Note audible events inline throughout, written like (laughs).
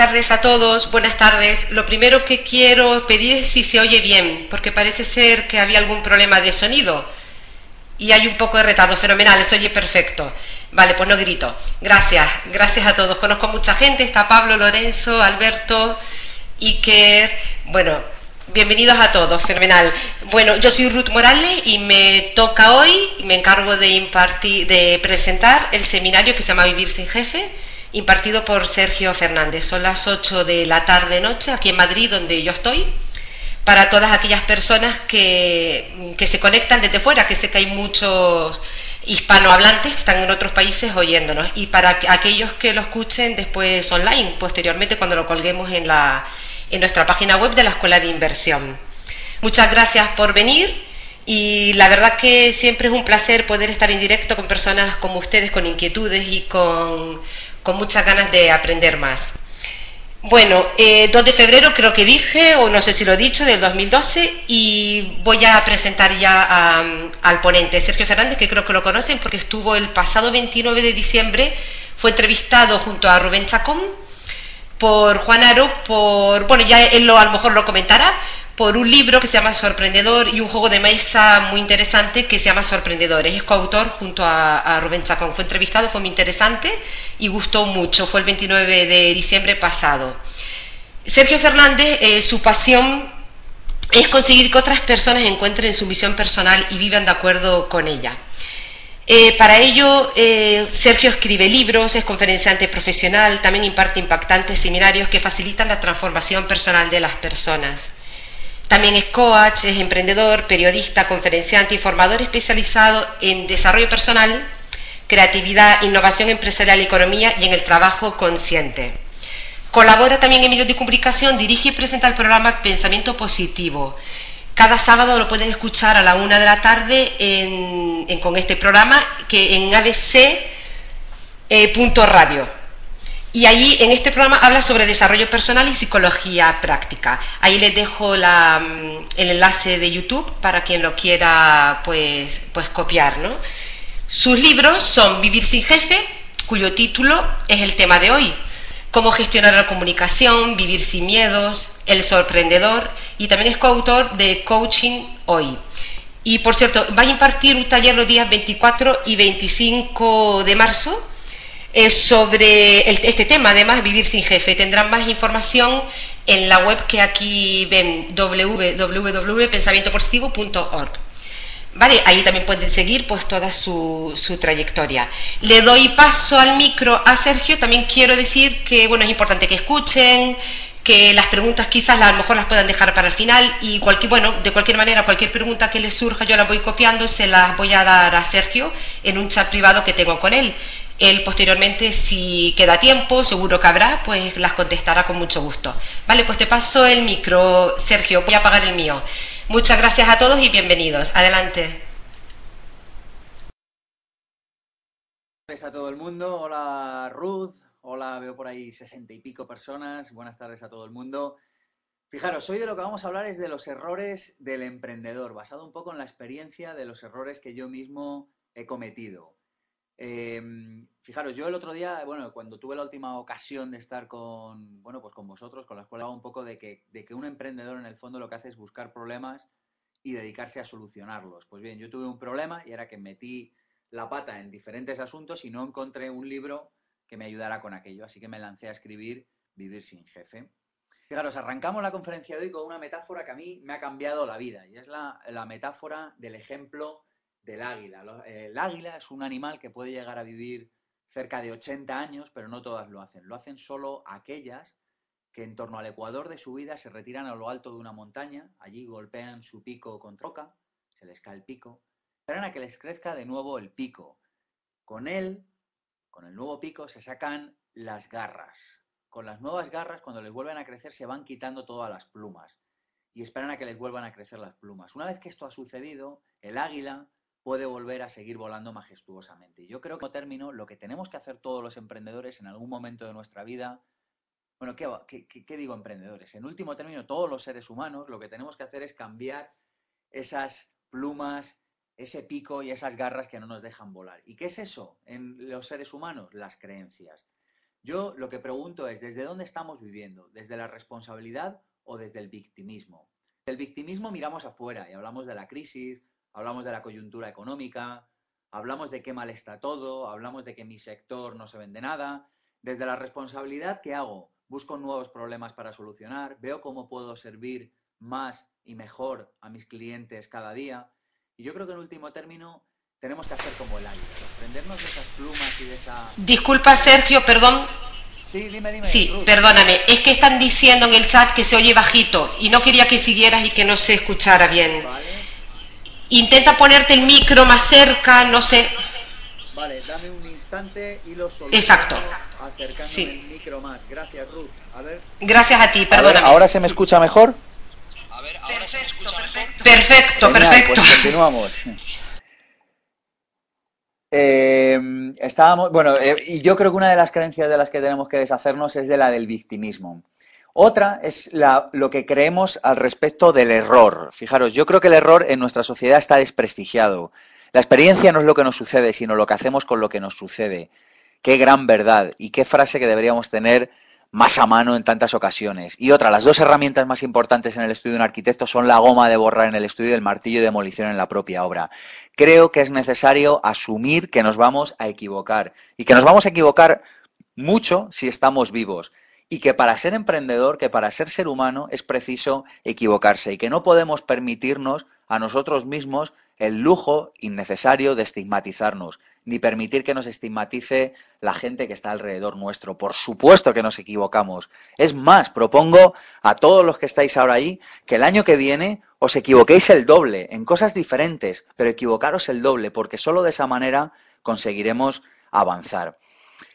tardes a todos, buenas tardes. Lo primero que quiero pedir es si se oye bien, porque parece ser que había algún problema de sonido y hay un poco de retardo. Fenomenal, se oye perfecto. Vale, pues no grito. Gracias, gracias a todos. Conozco mucha gente, está Pablo, Lorenzo, Alberto, Iker. Bueno, bienvenidos a todos, fenomenal. Bueno, yo soy Ruth Morales y me toca hoy, me encargo de impartir, de presentar el seminario que se llama Vivir sin Jefe impartido por Sergio Fernández. Son las 8 de la tarde-noche aquí en Madrid, donde yo estoy, para todas aquellas personas que, que, se conectan desde fuera, que sé que hay muchos hispanohablantes que están en otros países oyéndonos, y para aquellos que lo escuchen después online, posteriormente cuando lo colguemos en, la, en nuestra página web de la Escuela de Inversión. Muchas gracias por venir. Y la verdad que siempre es un placer poder estar en directo con personas como ustedes, con inquietudes y con, con muchas ganas de aprender más. Bueno, eh, 2 de febrero creo que dije, o no sé si lo he dicho, del 2012, y voy a presentar ya al ponente, Sergio Fernández, que creo que lo conocen porque estuvo el pasado 29 de diciembre, fue entrevistado junto a Rubén Chacón por Juan Aro, por, bueno, ya él lo, a lo mejor lo comentará, por un libro que se llama Sorprendedor y un juego de mesa muy interesante que se llama Sorprendedores. Es coautor junto a, Rubén Chacón. Fue entrevistado, fue muy interesante y gustó mucho. Fue el 29 de diciembre pasado. Sergio Fernández, eh, su pasión es conseguir que otras personas encuentren su misión personal y vivan de acuerdo con ella. Eh, para ello, eh, Sergio escribe libros, es conferenciante profesional, también imparte impactantes seminarios que facilitan la transformación personal de las personas. También es coach, es emprendedor, periodista, conferenciante y formador especializado en desarrollo personal, creatividad, innovación empresarial y economía y en el trabajo consciente. Colabora también en medios de comunicación, dirige y presenta el programa Pensamiento Positivo. Cada sábado lo pueden escuchar a la una de la tarde con este programa que en abc.radio. Eh, y ahí en este programa habla sobre desarrollo personal y psicología práctica. Ahí les dejo mm, el enlace de YouTube para quien lo quiera pues, pues copiar. ¿no? Sus libros son Vivir sin jefe, cuyo título es el tema de hoy. Cómo gestionar la comunicación, vivir sin miedos, El sorprendedor y también es coautor de Coaching Hoy. Y por cierto, va a impartir un taller los días 24 y 25 de marzo sobre este tema, además, vivir sin jefe. Tendrán más información en la web que aquí ven, www.pensamientopositivo.org. Vale, ahí también pueden seguir pues toda su, su, trayectoria. Le doy paso al micro a Sergio. También quiero decir que bueno es importante que escuchen, que las preguntas quizás a lo mejor las puedan dejar para el final y bueno de cualquier manera cualquier pregunta que les surja yo la voy copiando se las voy a dar a Sergio en un chat privado que tengo con él. Él posteriormente, si queda tiempo, seguro que habrá, pues las contestará con mucho gusto. Vale, pues te paso el micro, Sergio, voy a apagar el mío. Muchas gracias a todos y bienvenidos. Adelante. A todo el mundo, hola Ruth, hola, veo por ahí sesenta y pico personas, buenas tardes a todo el mundo. Fijaros, hoy de lo que vamos a hablar es de los errores del emprendedor, basado un poco en la experiencia de los errores que yo mismo he cometido. Em, fijaros, yo el otro día, bueno, cuando tuve la última ocasión de estar con, bueno, pues con vosotros, con la escuela, un poco de que, de que un emprendedor en el fondo lo que hace es buscar problemas y dedicarse a solucionarlos. Pues bien, yo tuve un problema y era que metí la pata en diferentes asuntos y no encontré un libro que me ayudara con aquello, así que me lancé a escribir Vivir sin jefe. Fijaros, arrancamos la conferencia de hoy con una metáfora que a mí me ha cambiado la vida y es la, la metáfora del ejemplo del águila. El águila es un animal que puede llegar a vivir cerca de 80 años, pero no todas lo hacen. Lo hacen solo aquellas que en torno al ecuador de su vida se retiran a lo alto de una montaña, allí golpean su pico contra roca, se les cae el pico, esperan a que les crezca de nuevo el pico. Con él, con el nuevo pico, se sacan las garras. Con las nuevas garras, cuando les vuelven a crecer, se van quitando todas las plumas y esperan a que les vuelvan a crecer las plumas. Una vez que esto ha sucedido, el águila puede volver a seguir volando majestuosamente. Yo creo que como término, lo que tenemos que hacer todos los emprendedores en algún momento de nuestra vida, bueno, ¿qué, qué, digo emprendedores? En último término, todos los seres humanos, lo que tenemos que hacer es cambiar esas plumas, ese pico y esas garras que no nos dejan volar. ¿Y qué es eso en los seres humanos? Las creencias. Yo lo que pregunto es, ¿desde dónde estamos viviendo? ¿Desde la responsabilidad o desde el victimismo? Del victimismo miramos afuera y hablamos de la crisis, hablamos de la coyuntura económica, hablamos de qué mal está todo, hablamos de que mi sector no se vende nada. Desde la responsabilidad, ¿qué hago? Busco nuevos problemas para solucionar, veo cómo puedo servir más y mejor a mis clientes cada día. Y yo creo que en último término tenemos que hacer como el aire, prendernos de esas plumas y de esa... Disculpa Sergio, perdón. Sí, dime, dime. Sí, perdóname. Es que están diciendo en el chat que se oye bajito y no quería que siguieras y que no se escuchara bien. Vale. Intenta ponerte el micro más cerca, no sé. Vale, dame un instante y lo soluciono Exacto. acercándome Sí. el micro más. Gracias, Ruth. A ver. Gracias a ti, A ver, perdóname. ¿Ahora se me escucha mejor? Perfecto, perfecto. Perfecto, Genial, perfecto. Pues continuamos. Eh, estábamos, bueno, eh, y yo creo que una de las creencias de las que tenemos que deshacernos es de la del victimismo. Otra es la- lo que creemos al respecto del error. Fijaros, yo creo que el error en nuestra sociedad está desprestigiado. La experiencia no es lo que nos sucede, sino lo que hacemos con lo que nos sucede. Qué gran verdad y qué frase que deberíamos tener más a mano en tantas ocasiones. Y otra, las dos herramientas más importantes en el estudio de un arquitecto son la goma de borrar en el estudio y el martillo de demolición en la propia obra. Creo que es necesario asumir que nos vamos a equivocar y que nos vamos a equivocar mucho si estamos vivos. Y que para ser emprendedor, que para ser ser humano es preciso equivocarse y que no podemos permitirnos a nosotros mismos el lujo innecesario de estigmatizarnos, ni permitir que nos estigmatice la gente que está alrededor nuestro. Por supuesto que nos equivocamos. Es más, propongo a todos los que estáis ahora ahí que el año que viene os equivoquéis el doble, en cosas diferentes, pero equivocaros el doble, porque solo de esa manera conseguiremos avanzar.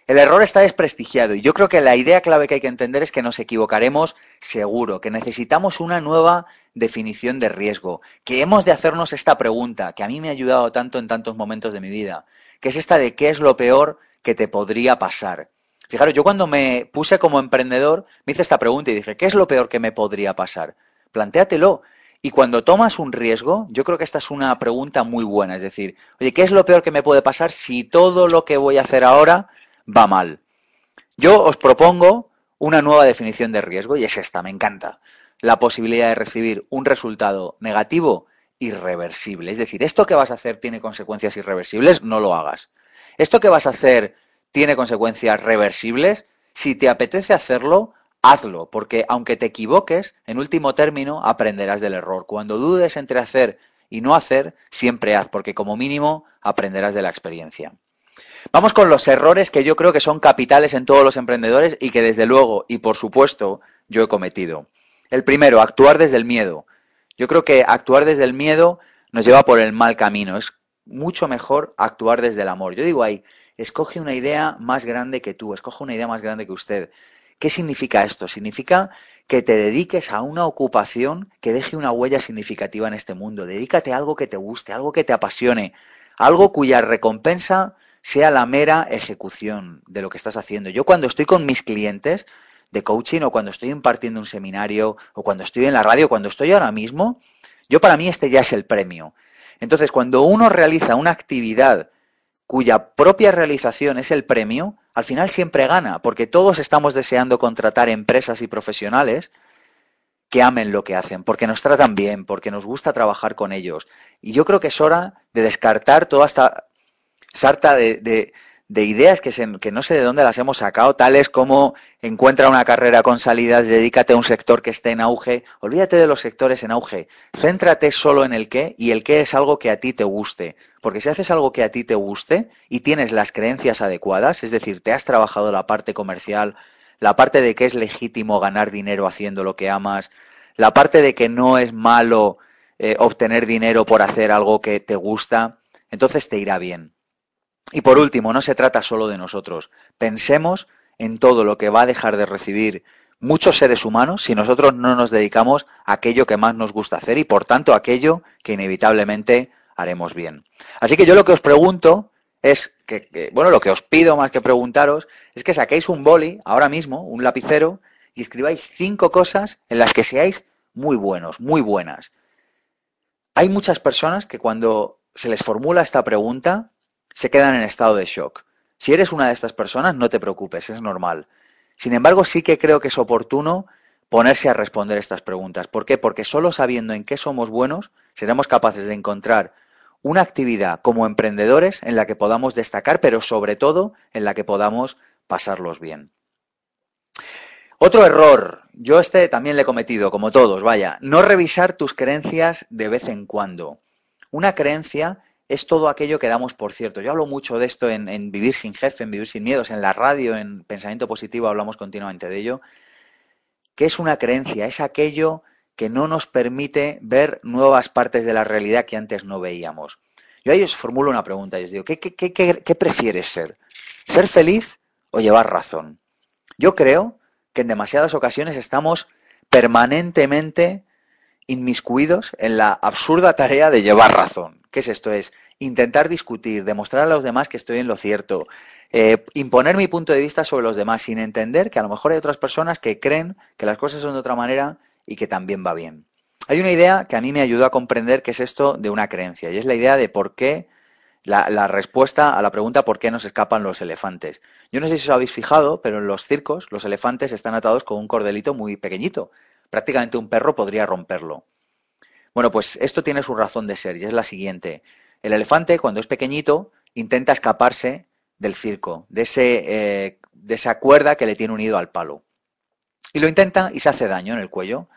El error está desprestigiado y yo creo que la idea clave que hay que entender es que nos equivocaremos seguro, que necesitamos una nueva definición de riesgo, que hemos de hacernos esta pregunta, que a mí me ha ayudado tanto en tantos momentos de mi vida, que es esta de qué es lo peor que te podría pasar. Fijaros, yo cuando me puse como emprendedor me hice esta pregunta y dije, ¿qué es lo peor que me podría pasar? Plantéatelo. Y cuando tomas un riesgo, yo creo que esta es una pregunta muy buena, es decir, oye, ¿qué es lo peor que me puede pasar si todo lo que voy a hacer ahora va mal? Yo os propongo una nueva definición de riesgo y es esta, me encanta. La posibilidad de recibir un resultado negativo irreversible. Es decir, esto que vas a hacer tiene consecuencias irreversibles, no lo hagas. Esto que vas a hacer tiene consecuencias reversibles, si te apetece hacerlo, hazlo, porque aunque te equivoques, en último término aprenderás del error. Cuando dudes entre hacer y no hacer, siempre haz, porque como mínimo aprenderás de la experiencia. Vamos con los errores que yo creo que son capitales en todos los emprendedores y que desde luego y por supuesto yo he cometido. El primero, actuar desde el miedo. Yo creo que actuar desde el miedo nos lleva por el mal camino. Es mucho mejor actuar desde el amor. Yo digo ahí, escoge una idea más grande que tú, escoge una idea más grande que usted. ¿Qué significa esto? Significa que te dediques a una ocupación que deje una huella significativa en este mundo. Dedícate a algo que te guste, algo que te apasione, algo cuya recompensa sea la mera ejecución de lo que estás haciendo. Yo cuando estoy con mis clientes de coaching o cuando estoy impartiendo un seminario o cuando estoy en la radio, cuando estoy ahora mismo, yo para mí este ya es el premio. Entonces, cuando uno realiza una actividad cuya propia realización es el premio, al final siempre gana, porque todos estamos deseando contratar empresas y profesionales que amen lo que hacen, porque nos tratan bien, porque nos gusta trabajar con ellos. Y yo creo que es hora de descartar toda esta sarta de, de, de ideas que, se, que, no sé de dónde las hemos sacado, tales como encuentra una carrera con salidas, dedícate a un sector que esté en auge, olvídate de los sectores en auge, céntrate solo en el qué y el qué es algo que a ti te guste, porque si haces algo que a ti te guste y tienes las creencias adecuadas, es decir, te has trabajado la parte comercial, la parte de que es legítimo ganar dinero haciendo lo que amas, la parte de que no es malo eh, obtener dinero por hacer algo que te gusta, entonces te irá bien. Y por último, no se trata solo de nosotros. Pensemos en todo lo que va a dejar de recibir muchos seres humanos si nosotros no nos dedicamos a aquello que más nos gusta hacer y por tanto aquello que inevitablemente haremos bien. Así que yo lo que os pregunto es que, que, bueno, lo que os pido más que preguntaros es que saquéis un boli ahora mismo, un lapicero, y escribáis cinco cosas en las que seáis muy buenos, muy buenas. Hay muchas personas que cuando se les formula esta pregunta se quedan en estado de shock. Si eres una de estas personas, no te preocupes, es normal. Sin embargo, sí que creo que es oportuno ponerse a responder estas preguntas. ¿Por qué? Porque solo sabiendo en qué somos buenos, seremos capaces de encontrar una actividad como emprendedores en la que podamos destacar, pero sobre todo en la que podamos pasarlos bien. Otro error, yo este también le he cometido, como todos, vaya, no revisar tus creencias de vez en cuando. Una creencia es todo aquello que damos por cierto. Yo hablo mucho de esto en, Vivir sin jefe, en Vivir sin miedos, en la radio, en Pensamiento Positivo, hablamos continuamente de ello. ¿Qué es una creencia? Es aquello que no nos permite ver nuevas partes de la realidad que antes no veíamos. Yo ahí os formulo una pregunta y os digo, ¿qué, qué, qué, qué prefieres ser? ¿Ser feliz o llevar razón? Yo creo que en demasiadas ocasiones estamos permanentemente inmiscuidos en la absurda tarea de llevar razón. ¿Qué es esto? Es intentar discutir, demostrar a los demás que estoy en lo cierto, eh, imponer mi punto de vista sobre los demás sin entender que a lo mejor hay otras personas que creen que las cosas son de otra manera y que también va bien. Hay una idea que a mí me ayudó a comprender qué es esto de una creencia y es la idea de por qué la, respuesta a la pregunta por qué nos escapan los elefantes. Yo no sé si os habéis fijado, pero en los circos los elefantes están atados con un cordelito muy pequeñito. Prácticamente un perro podría romperlo. Bueno, pues esto tiene su razón de ser y es la siguiente. El elefante, cuando es pequeñito, intenta escaparse del circo, de, ese, eh, de esa cuerda que le tiene unido al palo. Y lo intenta y se hace daño en el cuello.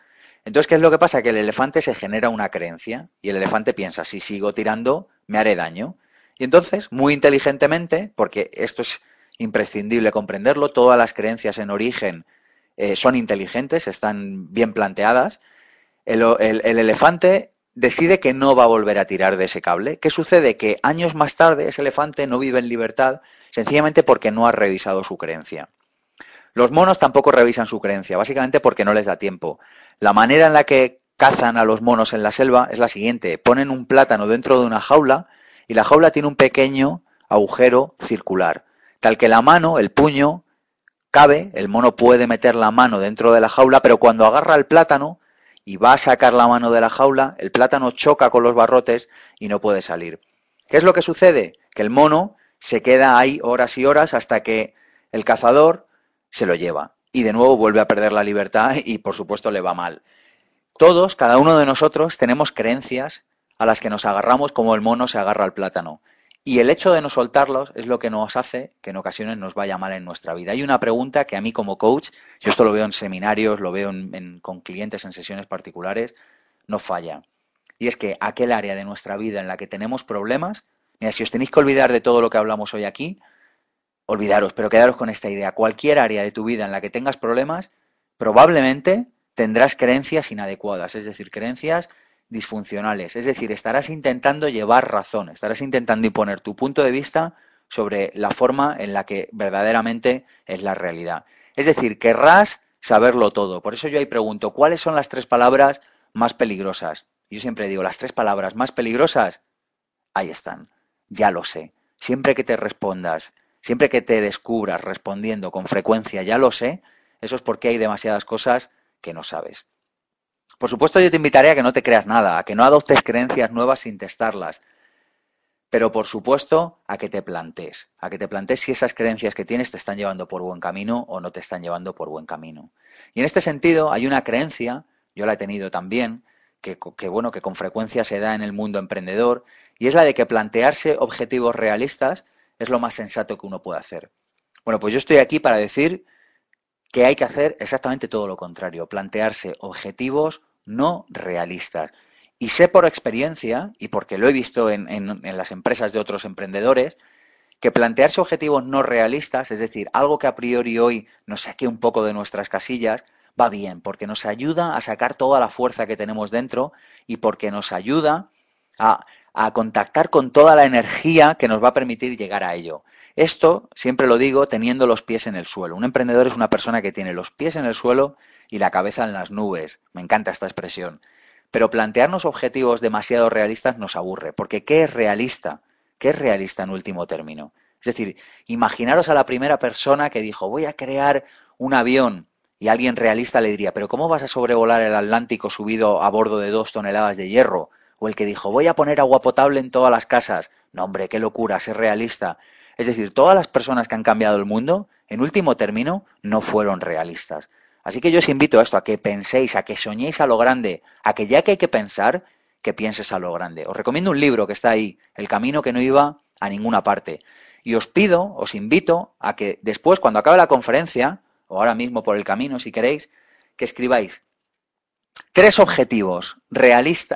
Entonces, ¿qué es lo que pasa? Que el elefante se genera una creencia y el elefante piensa, si sigo tirando, me haré daño. Y entonces, muy inteligentemente, porque esto es imprescindible comprenderlo, todas las creencias en origen eh, son inteligentes, están bien planteadas, el, el, elefante decide que no va a volver a tirar de ese cable. ¿Qué sucede? Que años más tarde ese elefante no vive en libertad sencillamente porque no ha revisado su creencia. Los monos tampoco revisan su creencia, básicamente porque no les da tiempo. La manera en la que cazan a los monos en la selva es la siguiente. Ponen un plátano dentro de una jaula y la jaula tiene un pequeño agujero circular, tal que la mano, el puño, cabe, el mono puede meter la mano dentro de la jaula, pero cuando agarra el plátano y va a sacar la mano de la jaula, el plátano choca con los barrotes y no puede salir. ¿Qué es lo que sucede? Que el mono se queda ahí horas y horas hasta que el cazador se lo lleva y de nuevo vuelve a perder la libertad y por supuesto le va mal. Todos, cada uno de nosotros, tenemos creencias a las que nos agarramos como el mono se agarra al plátano. Y el hecho de no soltarlos es lo que nos hace que en ocasiones nos vaya mal en nuestra vida. Hay una pregunta que a mí como coach, yo esto lo veo en seminarios, lo veo con clientes en sesiones particulares, no falla. Y es que aquel área de nuestra vida en la que tenemos problemas, mira, si os tenéis que olvidar de todo lo que hablamos hoy aquí, olvidaros, pero quedaros con esta idea. Cualquier área de tu vida en la que tengas problemas, probablemente tendrás creencias inadecuadas, es decir, creencias disfuncionales. Es decir, estarás intentando llevar razón, estarás intentando imponer tu punto de vista sobre la forma en la que verdaderamente es la realidad. Es decir, querrás saberlo todo. Por eso yo ahí pregunto, ¿cuáles son las tres palabras más peligrosas? Yo siempre digo, las tres palabras más peligrosas, ahí están, ya lo sé. Siempre que te respondas, siempre que te descubras respondiendo con frecuencia, ya lo sé, eso es porque hay demasiadas cosas que no sabes. Por supuesto, yo te invitaré a que no te creas nada, a que no adoptes creencias nuevas sin testarlas. Pero por supuesto, a que te plantees, a que te plantees si esas creencias que tienes te están llevando por buen camino o no te están llevando por buen camino. Y en este sentido, hay una creencia, yo la he tenido también, que, que, bueno, que con frecuencia se da en el mundo emprendedor, y es la de que plantearse objetivos realistas es lo más sensato que uno puede hacer. Bueno, pues yo estoy aquí para decir que hay que hacer exactamente todo lo contrario, plantearse objetivos no realistas. Y sé por experiencia, y porque lo he visto en, las empresas de otros emprendedores, que plantearse objetivos no realistas, es decir, algo que a priori hoy nos saque un poco de nuestras casillas, va bien, porque nos ayuda a sacar toda la fuerza que tenemos dentro y porque nos ayuda a, a contactar con toda la energía que nos va a permitir llegar a ello. Esto, siempre lo digo, teniendo los pies en el suelo. Un emprendedor es una persona que tiene los pies en el suelo y la cabeza en las nubes. Me encanta esta expresión. Pero plantearnos objetivos demasiado realistas nos aburre, porque ¿qué es realista? ¿Qué es realista en último término? Es decir, imaginaros a la primera persona que dijo, voy a crear un avión, y alguien realista le diría, pero ¿cómo vas a sobrevolar el Atlántico subido a bordo de dos toneladas de hierro? O el que dijo, voy a poner agua potable en todas las casas. No, hombre, qué locura, ser realista. Es decir, todas las personas que han cambiado el mundo, en último término, no fueron realistas. Así que yo os invito a esto, a que penséis, a que soñéis a lo grande, a que ya que hay que pensar, que pienses a lo grande. Os recomiendo un libro que está ahí, El camino que no iba a ninguna parte. Y os pido, os invito a que después, cuando acabe la conferencia, o ahora mismo por el camino, si queréis, que escribáis tres objetivos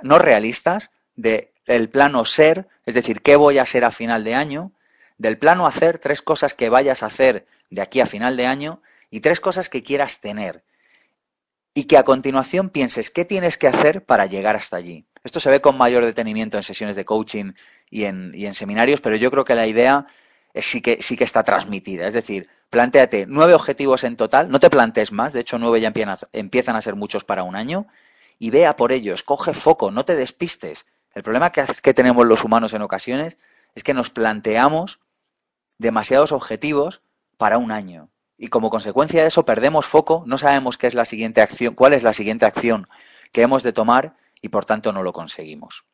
no realistas, del plano ser, es decir, qué voy a ser a final de año, del plano hacer, tres cosas que vayas a hacer de aquí a final de año y tres cosas que quieras tener. Y que a continuación pienses qué tienes que hacer para llegar hasta allí. Esto se ve con mayor detenimiento en sesiones de coaching y en, seminarios, pero yo creo que la idea es, sí, que, sí que está transmitida. Es decir, planteate nueve objetivos en total, no te plantees más, de hecho nueve ya empiezan a ser muchos para un año, y vea por ellos, coge foco, no te despistes. El problema que, que tenemos los humanos en ocasiones es que nos planteamos demasiados objetivos para un año. Y como consecuencia de eso perdemos foco, no sabemos qué es la siguiente acción, cuál es la siguiente acción que hemos de tomar y por tanto no lo conseguimos.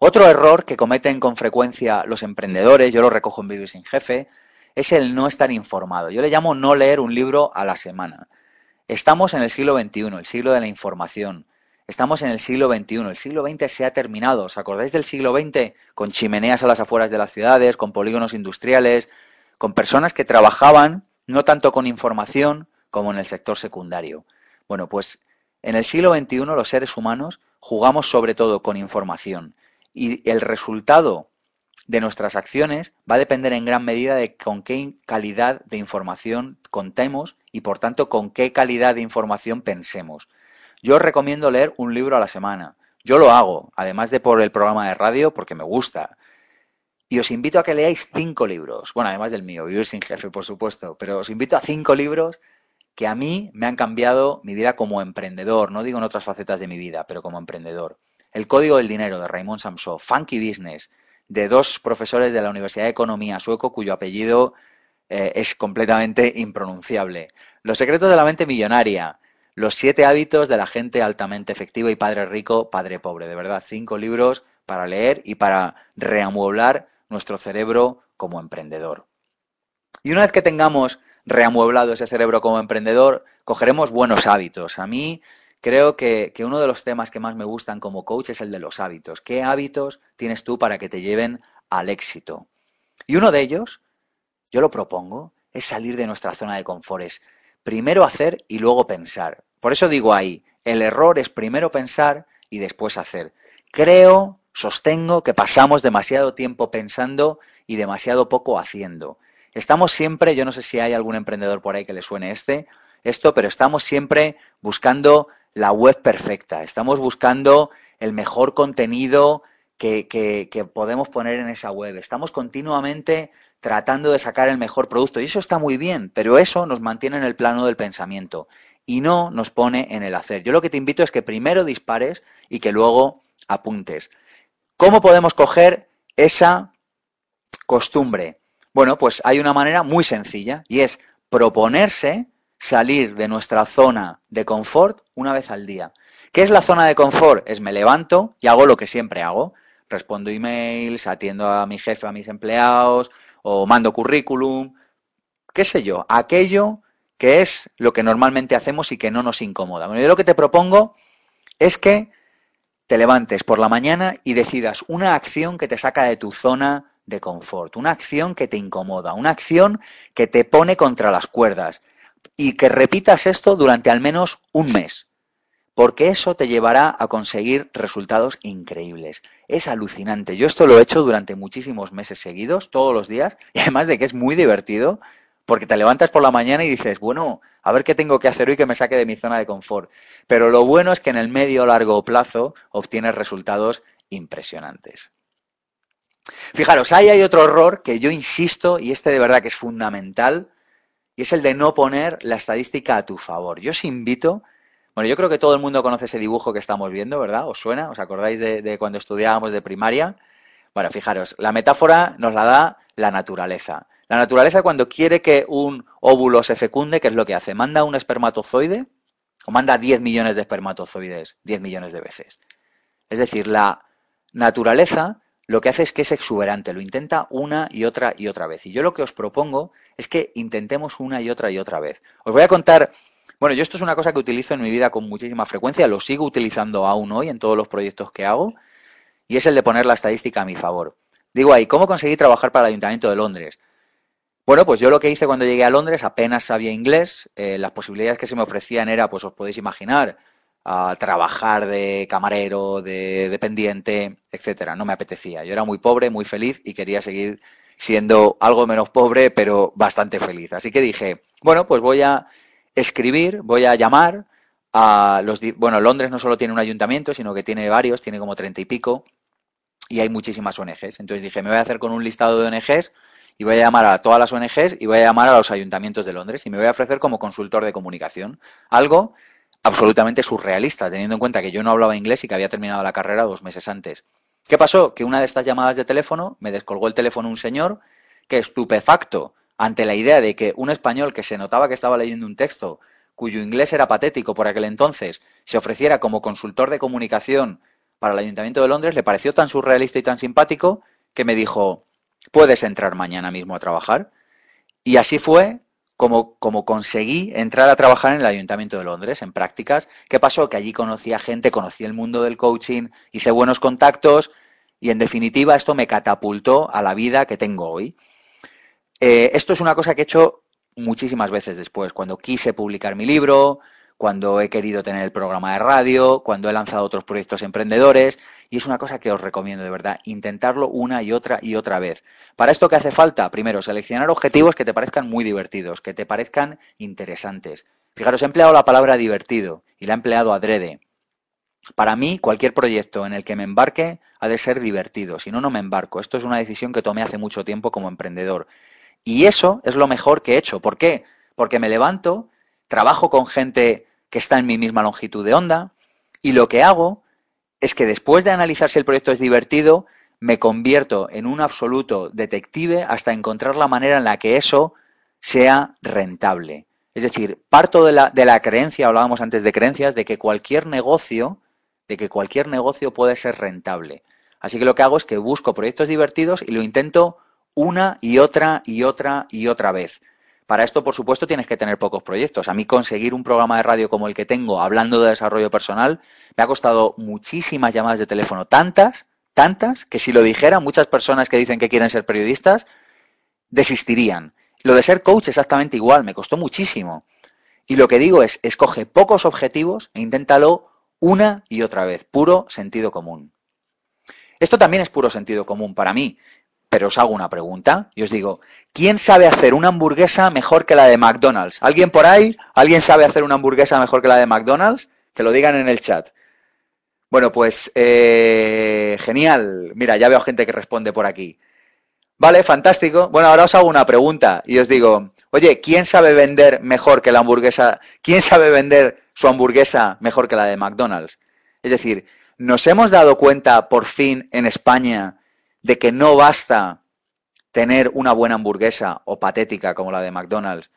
Otro error que cometen con frecuencia los emprendedores, yo lo recojo en Vivir sin Jefe, es el no estar informado. Yo le llamo no leer un libro a la semana. Estamos en el siglo XXI, el siglo de la información. Estamos en el siglo XXI, el siglo XX se ha terminado. ¿Os acordáis del siglo XX? Con chimeneas a las afueras de las ciudades, con polígonos industriales, con personas que trabajaban no tanto con información como en el sector secundario. Bueno, pues en el siglo XXI los seres humanos jugamos sobre todo con información y el resultado de nuestras acciones va a depender en gran medida de con qué calidad de información contemos y por tanto con qué calidad de información pensemos. Yo os recomiendo leer un libro a la semana. Yo lo hago, además de por el programa de radio, porque me gusta. Y os invito a que leáis cinco libros. Bueno, además del mío, Vivir sin jefe, por supuesto. Pero os invito a cinco libros que a mí me han cambiado mi vida como emprendedor. No digo en otras facetas de mi vida, pero como emprendedor. El Código del Dinero de Raymond Samson, Funky Business, de dos profesores de la Universidad de Economía sueco cuyo apellido eh, es completamente impronunciable. Los secretos de la mente millonaria, los siete hábitos de la gente altamente efectiva y padre rico, padre pobre. De verdad, cinco libros para leer y para reamueblar nuestro cerebro como emprendedor. Y una vez que tengamos reamueblado ese cerebro como emprendedor, cogeremos buenos hábitos. A mí creo que, uno de los temas que más me gustan como coach es el de los hábitos. ¿Qué hábitos tienes tú para que te lleven al éxito? Y uno de ellos, yo lo propongo, es salir de nuestra zona de confort. primero hacer y luego pensar. Por eso digo ahí, el error es primero pensar y después hacer. Creo, sostengo que pasamos demasiado tiempo pensando y demasiado poco haciendo. Estamos siempre, yo no sé si hay algún emprendedor por ahí que le suene este, esto, pero estamos siempre buscando la web perfecta, estamos buscando el mejor contenido que, que, podemos poner en esa web, estamos continuamente tratando de sacar el mejor producto y eso está muy bien, pero eso nos mantiene en el plano del pensamiento y no nos pone en el hacer. Yo lo que te invito es que primero dispares y que luego apuntes. ¿Cómo podemos coger esa costumbre? Bueno, pues hay una manera muy sencilla y es proponerse salir de nuestra zona de confort una vez al día. ¿Qué es la zona de confort? Es me levanto y hago lo que siempre hago. Respondo emails, atiendo a mi jefe, a mis empleados, o mando currículum, qué sé yo, aquello que es lo que normalmente hacemos y que no nos incomoda. Bueno, yo lo que te propongo es que te levantes por la mañana y decidas una acción que te saca de tu zona de confort, una acción que te incomoda, una acción que te pone contra las cuerdas, y que repitas esto durante al menos un mes, porque eso te llevará a conseguir resultados increíbles. Es alucinante. Yo esto lo he hecho durante muchísimos meses seguidos, todos los días, y además de que es muy divertido, porque te levantas por la mañana y dices, bueno, a ver qué tengo que hacer hoy que me saque de mi zona de confort. Pero lo bueno es que en el medio o largo plazo obtienes resultados impresionantes. Fijaros, ahí hay otro error que yo insisto, y este de verdad que es fundamental, y es el de no poner la estadística a tu favor. Yo os invito, bueno, yo creo que todo el mundo conoce ese dibujo que estamos viendo, ¿verdad? ¿Os suena? ¿Os acordáis de, cuando estudiábamos de primaria? Bueno, fijaros, la metáfora nos la da la naturaleza. La naturaleza cuando quiere que un óvulo se fecunde, ¿qué es lo que hace? Manda un espermatozoide o manda 10 millones de espermatozoides 10 millones de veces. Es decir, la naturaleza lo que hace es que es exuberante, lo intenta una y otra y otra vez. Y yo lo que os propongo es que intentemos una y otra y otra vez. Os voy a contar, bueno, yo esto es una cosa que utilizo en mi vida con muchísima frecuencia, lo sigo utilizando aún hoy en todos los proyectos que hago, y es el de poner la estadística a mi favor. Digo ahí, ¿cómo conseguí trabajar para el Ayuntamiento de Londres? Bueno, pues yo lo que hice cuando llegué a Londres, apenas sabía inglés, eh, las posibilidades que se me ofrecían era, pues os podéis imaginar, a trabajar de camarero, de dependiente, etcétera. No me apetecía. Yo era muy pobre, muy feliz y quería seguir siendo algo menos pobre, pero bastante feliz. Así que dije, bueno, pues voy a escribir, voy a llamar a los... Bueno, Londres no solo tiene un ayuntamiento, sino que tiene varios, tiene como treinta y pico, y hay muchísimas ONGs. Entonces dije, me voy a hacer con un listado de ONGs y voy a llamar a todas las ONGs y voy a llamar a los ayuntamientos de Londres y me voy a ofrecer como consultor de comunicación. Algo absolutamente surrealista, teniendo en cuenta que yo no hablaba inglés y que había terminado la carrera dos meses antes. ¿Qué pasó? Que una de estas llamadas de teléfono me descolgó el teléfono un señor que estupefacto ante la idea de que un español que se notaba que estaba leyendo un texto cuyo inglés era patético por aquel entonces se ofreciera como consultor de comunicación para el Ayuntamiento de Londres le pareció tan surrealista y tan simpático que me dijo, puedes entrar mañana mismo a trabajar. Y así fue como, como conseguí entrar a trabajar en el Ayuntamiento de Londres, en prácticas. ¿Qué pasó? Que allí conocí a gente, conocí el mundo del coaching, hice buenos contactos y en definitiva esto me catapultó a la vida que tengo hoy. Eh, esto es una cosa que he hecho muchísimas veces después, cuando quise publicar mi libro, cuando he querido tener el programa de radio, cuando he lanzado otros proyectos emprendedores. Y es una cosa que os recomiendo de verdad, intentarlo una y otra y otra vez. Para esto, ¿qué hace falta? Primero, seleccionar objetivos que te parezcan muy divertidos, que te parezcan interesantes. Fijaros, he empleado la palabra divertido y la he empleado adrede. Para mí, cualquier proyecto en el que me embarque ha de ser divertido, si no, no me embarco. Esto es una decisión que tomé hace mucho tiempo como emprendedor. Y eso es lo mejor que he hecho. ¿Por qué? Porque me levanto, trabajo con gente que está en mi misma longitud de onda y lo que hago es que después de analizar si el proyecto es divertido, me convierto en un absoluto detective hasta encontrar la manera en la que eso sea rentable. Es decir, parto de la, de la creencia, hablábamos antes de creencias, de que cualquier negocio, de que cualquier negocio puede ser rentable. Así que lo que hago es que busco proyectos divertidos y lo intento una y otra y otra y otra vez. Para esto, por supuesto, tienes que tener pocos proyectos. A mí conseguir un programa de radio como el que tengo, hablando de desarrollo personal, me ha costado muchísimas llamadas de teléfono, tantas, tantas, que si lo dijera, muchas personas que dicen que quieren ser periodistas, desistirían. Lo de ser coach exactamente igual, me costó muchísimo. Y lo que digo es, escoge pocos objetivos e inténtalo una y otra vez, puro sentido común. Esto también es puro sentido común para mí. Pero os hago una pregunta y os digo, ¿quién sabe hacer una hamburguesa mejor que la de McDonald's? ¿Alguien por ahí? ¿Alguien sabe hacer una hamburguesa mejor que la de McDonald's? Que lo digan en el chat. Bueno, pues eh, genial. Mira, ya veo gente que responde por aquí. Vale, fantástico. Bueno, ahora os hago una pregunta y os digo, oye, ¿quién sabe vender mejor que la hamburguesa? ¿Quién sabe vender su hamburguesa mejor que la de McDonald's? Es decir, ¿nos hemos dado cuenta por fin en España de que no basta tener una buena hamburguesa o patética como la de McDonald's,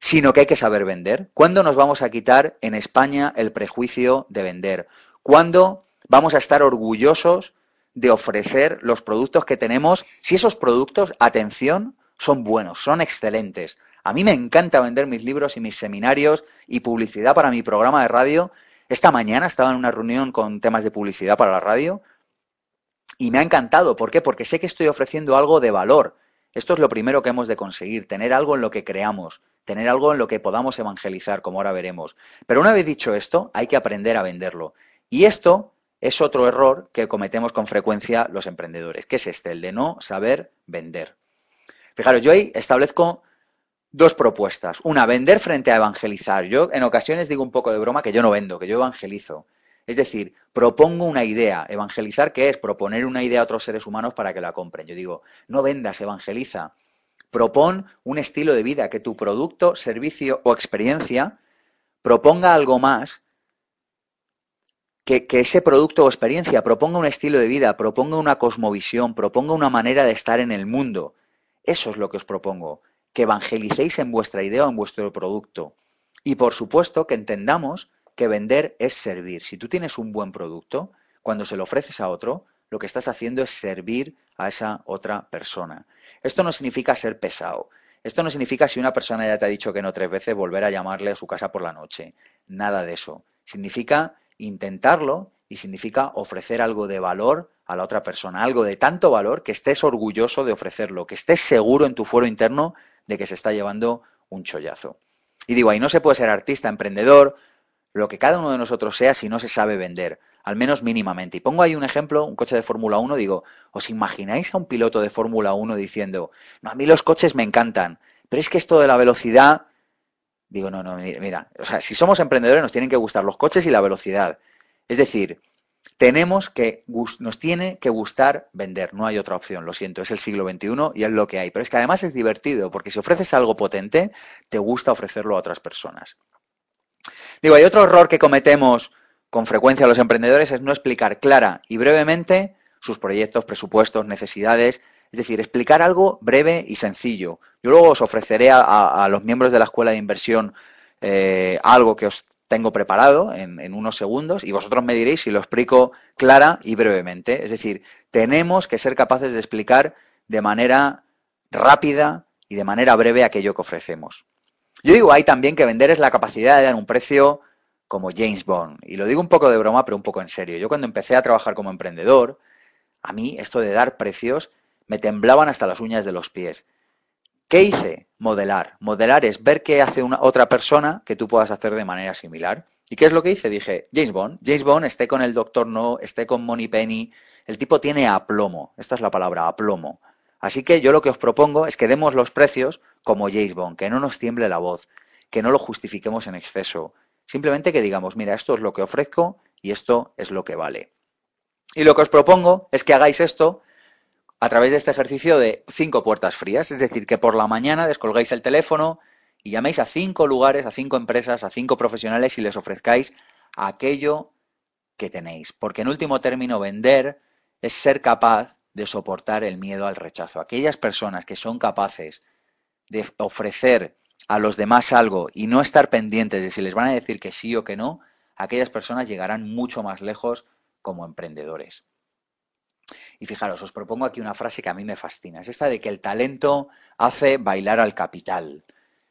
sino que hay que saber vender? ¿Cuándo nos vamos a quitar en España el prejuicio de vender? ¿Cuándo vamos a estar orgullosos de ofrecer los productos que tenemos si esos productos, atención, son buenos, son excelentes? A mí me encanta vender mis libros y mis seminarios y publicidad para mi programa de radio. Esta mañana estaba en una reunión con temas de publicidad para la radio y me ha encantado. ¿Por qué? Porque sé que estoy ofreciendo algo de valor. Esto es lo primero que hemos de conseguir, tener algo en lo que creamos, tener algo en lo que podamos evangelizar, como ahora veremos. Pero una vez dicho esto, hay que aprender a venderlo. Y esto es otro error que cometemos con frecuencia los emprendedores, que es este, el de no saber vender. Fijaros, yo ahí establezco dos propuestas. Una, vender frente a evangelizar. Yo en ocasiones digo un poco de broma que yo no vendo, que yo evangelizo. Es decir, propongo una idea. Evangelizar, ¿qué es? Proponer una idea a otros seres humanos para que la compren. Yo digo, no vendas, evangeliza. Propon un estilo de vida, que tu producto, servicio o experiencia proponga algo más que, que, ese producto o experiencia proponga un estilo de vida, proponga una cosmovisión, proponga una manera de estar en el mundo. Eso es lo que os propongo, que evangelicéis en vuestra idea o en vuestro producto. Y por supuesto que entendamos que vender es servir. Si tú tienes un buen producto, cuando se lo ofreces a otro, lo que estás haciendo es servir a esa otra persona. Esto no significa ser pesado. Esto no significa si una persona ya te ha dicho que no tres veces volver a llamarle a su casa por la noche. Nada de eso. Significa intentarlo y significa ofrecer algo de valor a la otra persona, algo de tanto valor que estés orgulloso de ofrecerlo, que estés seguro en tu fuero interno de que se está llevando un chollazo. Y digo, ahí no se puede ser artista, emprendedor, lo que cada uno de nosotros sea si no se sabe vender, al menos mínimamente. Y pongo ahí un ejemplo, un coche de Fórmula 1, digo, ¿os imagináis a un piloto de Fórmula 1 diciendo, no, a mí los coches me encantan, pero es que esto de la velocidad, digo, no, no, mira, o sea, si somos emprendedores nos tienen que gustar los coches y la velocidad. Es decir, tenemos que, nos tiene que gustar vender, no hay otra opción, lo siento, es el siglo XXI y es lo que hay. Pero es que además es divertido, porque si ofreces algo potente, te gusta ofrecerlo a otras personas. Digo, hay otro error que cometemos con frecuencia los emprendedores es no explicar clara y brevemente sus proyectos, presupuestos, necesidades, es decir, explicar algo breve y sencillo. Yo luego os ofreceré a, los miembros de la escuela de inversión eh, algo que os tengo preparado en, unos segundos y vosotros me diréis si lo explico clara y brevemente. Es decir, tenemos que ser capaces de explicar de manera rápida y de manera breve aquello que ofrecemos. Yo digo hay también que vender es la capacidad de dar un precio como James Bond. Y lo digo un poco de broma, pero un poco en serio. Yo cuando empecé a trabajar como emprendedor, a mí esto de dar precios me temblaban hasta las uñas de los pies. ¿Qué hice? Modelar. Modelar es ver qué hace una, otra persona que tú puedas hacer de manera similar. ¿Y qué es lo que hice? Dije, James Bond. James Bond esté con el Doctor No, esté con Money Penny. El tipo tiene aplomo. Esta es la palabra, aplomo. Así que yo lo que os propongo es que demos los precios como James Bond, que no nos tiemble la voz, que no lo justifiquemos en exceso. Simplemente que digamos, mira, esto es lo que ofrezco y esto es lo que vale. Y lo que os propongo es que hagáis esto a través de este ejercicio de cinco puertas frías, es decir, que por la mañana descolgáis el teléfono y llaméis a cinco lugares, a cinco empresas, a cinco profesionales y les ofrezcáis aquello que tenéis. Porque en último término, vender es ser capaz de soportar el miedo al rechazo. Aquellas personas que son capaces de ofrecer a los demás algo y no estar pendientes de si les van a decir que sí o que no, aquellas personas llegarán mucho más lejos como emprendedores. Y fijaros, os propongo aquí una frase que a mí me fascina. Es esta de que el talento hace bailar al capital.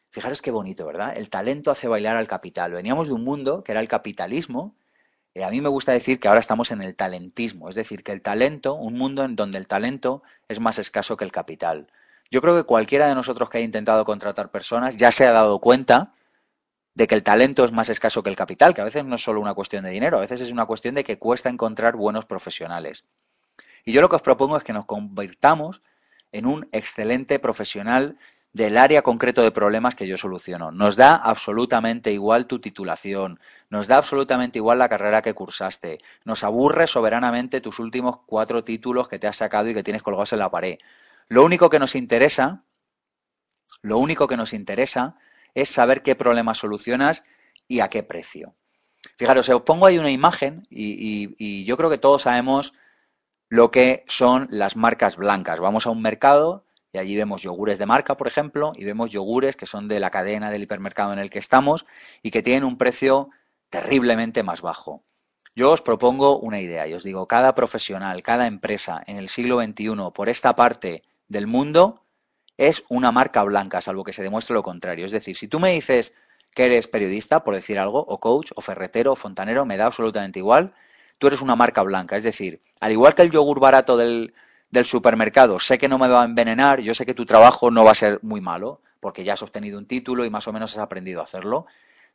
Fijaros qué bonito, ¿verdad? El talento hace bailar al capital. Veníamos de un mundo que era el capitalismo. Y a mí me gusta decir que ahora estamos en el talentismo. Es decir, que el talento, un mundo en donde el talento es más escaso que el capital. Yo creo que cualquiera de nosotros que haya intentado contratar personas ya se ha dado cuenta de que el talento es más escaso que el capital, que a veces no es solo una cuestión de dinero, a veces es una cuestión de que cuesta encontrar buenos profesionales. Y yo lo que os propongo es que nos convirtamos en un excelente profesional del área concreto de problemas que yo soluciono. Nos da absolutamente igual tu titulación, nos da absolutamente igual la carrera que cursaste, nos aburre soberanamente tus últimos cuatro títulos que te has sacado y que tienes colgados en la pared. Lo único que nos interesa, lo único que nos interesa es saber qué problemas solucionas y a qué precio. Fijaros, os pongo ahí una imagen y, y yo creo que todos sabemos lo que son las marcas blancas. Vamos a un mercado y allí vemos yogures de marca, por ejemplo, y vemos yogures que son de la cadena del hipermercado en el que estamos y que tienen un precio terriblemente más bajo. Yo os propongo una idea y os digo, cada profesional, cada empresa en el siglo XXI por esta parte del mundo es una marca blanca, salvo que se demuestre lo contrario. Es decir, si tú me dices que eres periodista, por decir algo, o coach, o ferretero, o fontanero, me da absolutamente igual, tú eres una marca blanca. Es decir, al igual que el yogur barato del, del supermercado, sé que no me va a envenenar, yo sé que tu trabajo no va a ser muy malo, porque ya has obtenido un título y más o menos has aprendido a hacerlo,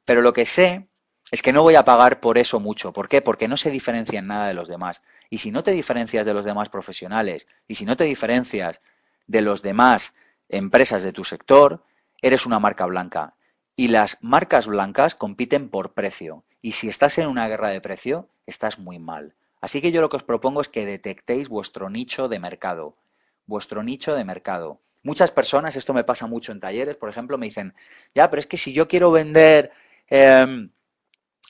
pero lo que sé es que no voy a pagar por eso mucho. ¿Por qué? Porque no se diferencia en nada de los demás. Y si no te diferencias de los demás profesionales, y si no te diferencias de los demás empresas de tu sector, eres una marca blanca. Y las marcas blancas compiten por precio. Y si estás en una guerra de precio, estás muy mal. Así que yo lo que os propongo es que detectéis vuestro nicho de mercado. Vuestro nicho de mercado. Muchas personas, esto me pasa mucho en talleres, por ejemplo, me dicen, ya, pero es que si yo quiero vender, em,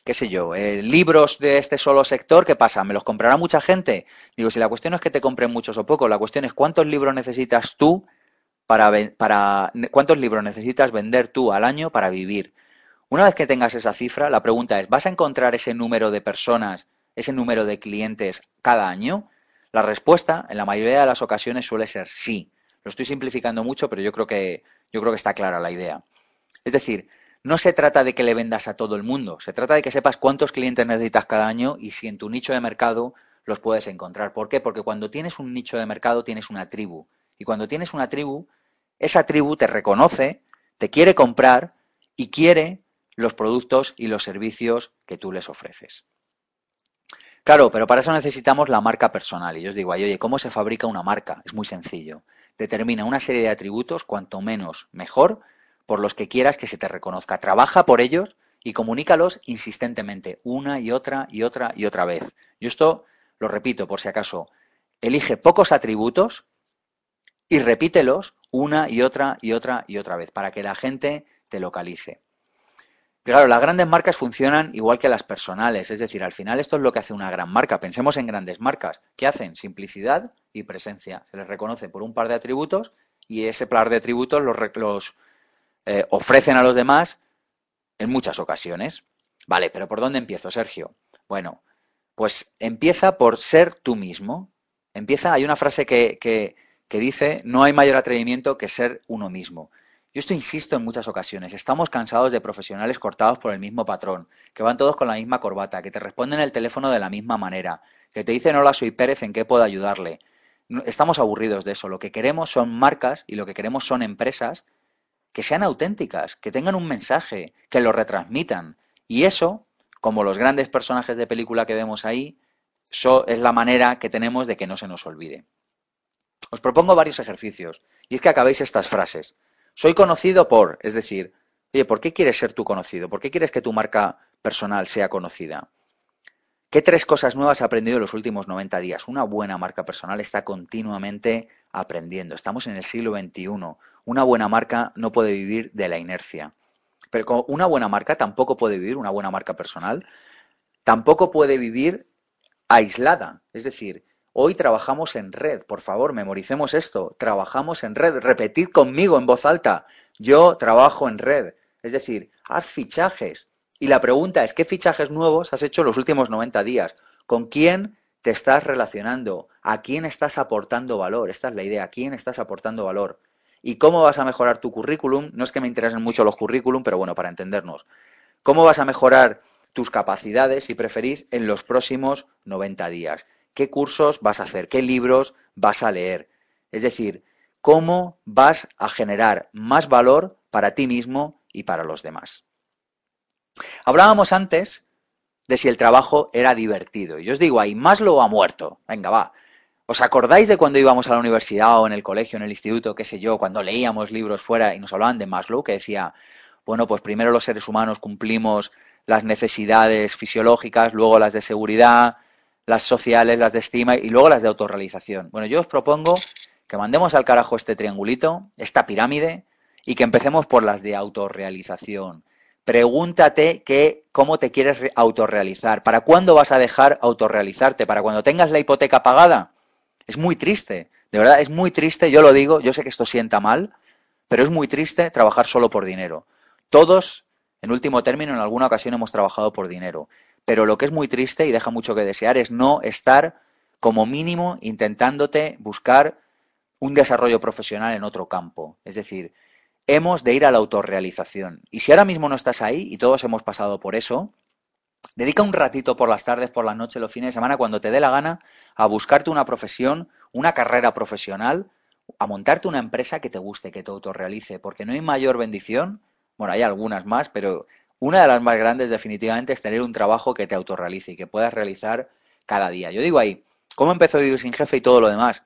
qué sé yo, eh, libros de este solo sector, ¿qué pasa? ¿Me los comprará mucha gente? Digo, si la cuestión no es que te compren muchos o pocos, la cuestión es cuántos libros necesitas tú para, para cuántos libros necesitas vender tú al año para vivir. Una vez que tengas esa cifra, la pregunta es, ¿vas a encontrar ese número de personas, ese número de clientes cada año? La respuesta, en la mayoría de las ocasiones, suele ser sí. Lo estoy simplificando mucho, pero yo creo que, yo creo que está clara la idea. Es decir, no se trata de que le vendas a todo el mundo, se trata de que sepas cuántos clientes necesitas cada año y si en tu nicho de mercado los puedes encontrar. ¿Por qué? Porque cuando tienes un nicho de mercado tienes una tribu. Y cuando tienes una tribu, esa tribu te reconoce, te quiere comprar y quiere los productos y los servicios que tú les ofreces. Claro, pero para eso necesitamos la marca personal. Y yo os digo, oye, ¿cómo se fabrica una marca? Es muy sencillo. Determina una serie de atributos, cuanto menos mejor, por los que quieras que se te reconozca. Trabaja por ellos y comunícalos insistentemente, una y otra y otra y otra vez. Yo esto lo repito por si acaso. Elige pocos atributos y repítelos una y otra y otra y otra vez para que la gente te localice. Pero claro, las grandes marcas funcionan igual que las personales, es decir, al final esto es lo que hace una gran marca. Pensemos en grandes marcas. ¿Qué hacen? Simplicidad y presencia. Se les reconoce por un par de atributos y ese par de atributos los, eh, ofrecen a los demás en muchas ocasiones. Vale, pero ¿por dónde empiezo, Sergio? Bueno, pues empieza por ser tú mismo. Empieza, hay una frase que, que, que dice, no hay mayor atrevimiento que ser uno mismo. Yo esto insisto en muchas ocasiones. Estamos cansados de profesionales cortados por el mismo patrón, que van todos con la misma corbata, que te responden el teléfono de la misma manera, que te dicen hola, soy Pérez, ¿en qué puedo ayudarle? Estamos aburridos de eso. Lo que queremos son marcas y lo que queremos son empresas que sean auténticas, que tengan un mensaje, que lo retransmitan. Y eso, como los grandes personajes de película que vemos ahí, es la manera que tenemos de que no se nos olvide. Os propongo varios ejercicios y es que acabéis estas frases. Soy conocido por, es decir, oye, ¿por qué quieres ser tú conocido? ¿Por qué quieres que tu marca personal sea conocida? ¿Qué tres cosas nuevas he aprendido en los últimos 90 días? Una buena marca personal está continuamente aprendiendo. Estamos en el siglo XXI. Una buena marca no puede vivir de la inercia. Pero una buena marca tampoco puede vivir, una buena marca personal, tampoco puede vivir aislada. Es decir, Hoy trabajamos en red, por favor, memoricemos esto. Trabajamos en red. Repetid conmigo en voz alta. Yo trabajo en red. Es decir, haz fichajes. Y la pregunta es, ¿qué fichajes nuevos has hecho los últimos 90 días? ¿Con quién te estás relacionando? ¿A quién estás aportando valor? Esta es la idea. ¿A quién estás aportando valor? ¿Y cómo vas a mejorar tu currículum? No es que me interesen mucho los currículum, pero bueno, para entendernos. ¿Cómo vas a mejorar tus capacidades, si preferís, en los próximos 90 días? qué cursos vas a hacer, qué libros vas a leer. Es decir, cómo vas a generar más valor para ti mismo y para los demás. Hablábamos antes de si el trabajo era divertido. Y yo os digo ahí, Maslow ha muerto. Venga, va. ¿Os acordáis de cuando íbamos a la universidad o en el colegio, en el instituto, qué sé yo, cuando leíamos libros fuera y nos hablaban de Maslow, que decía, bueno, pues primero los seres humanos cumplimos las necesidades fisiológicas, luego las de seguridad, las sociales, las de estima y luego las de autorrealización. Bueno, yo os propongo que mandemos al carajo este triangulito, esta pirámide, y que empecemos por las de autorrealización. Pregúntate que, cómo te quieres autorrealizar. ¿Para cuándo vas a dejar autorrealizarte? ¿Para cuando tengas la hipoteca pagada? Es muy triste, de verdad, es muy triste, yo lo digo, yo sé que esto sienta mal, pero es muy triste trabajar solo por dinero. Todos, en último término, en alguna ocasión hemos trabajado por dinero. Pero lo que es muy triste y deja mucho que desear es no estar como mínimo intentándote buscar un desarrollo profesional en otro campo. Es decir, hemos de ir a la autorrealización. Y si ahora mismo no estás ahí, y todos hemos pasado por eso, dedica un ratito por las tardes, por la noche, los fines de semana, cuando te dé la gana, a buscarte una profesión, una carrera profesional, a montarte una empresa que te guste, que te autorrealice, porque no hay mayor bendición, bueno, hay algunas más, pero una de las más grandes definitivamente es tener un trabajo que te autorrealice y que puedas realizar cada día. Yo digo ahí, ¿cómo empezó vivir sin jefe y todo lo demás?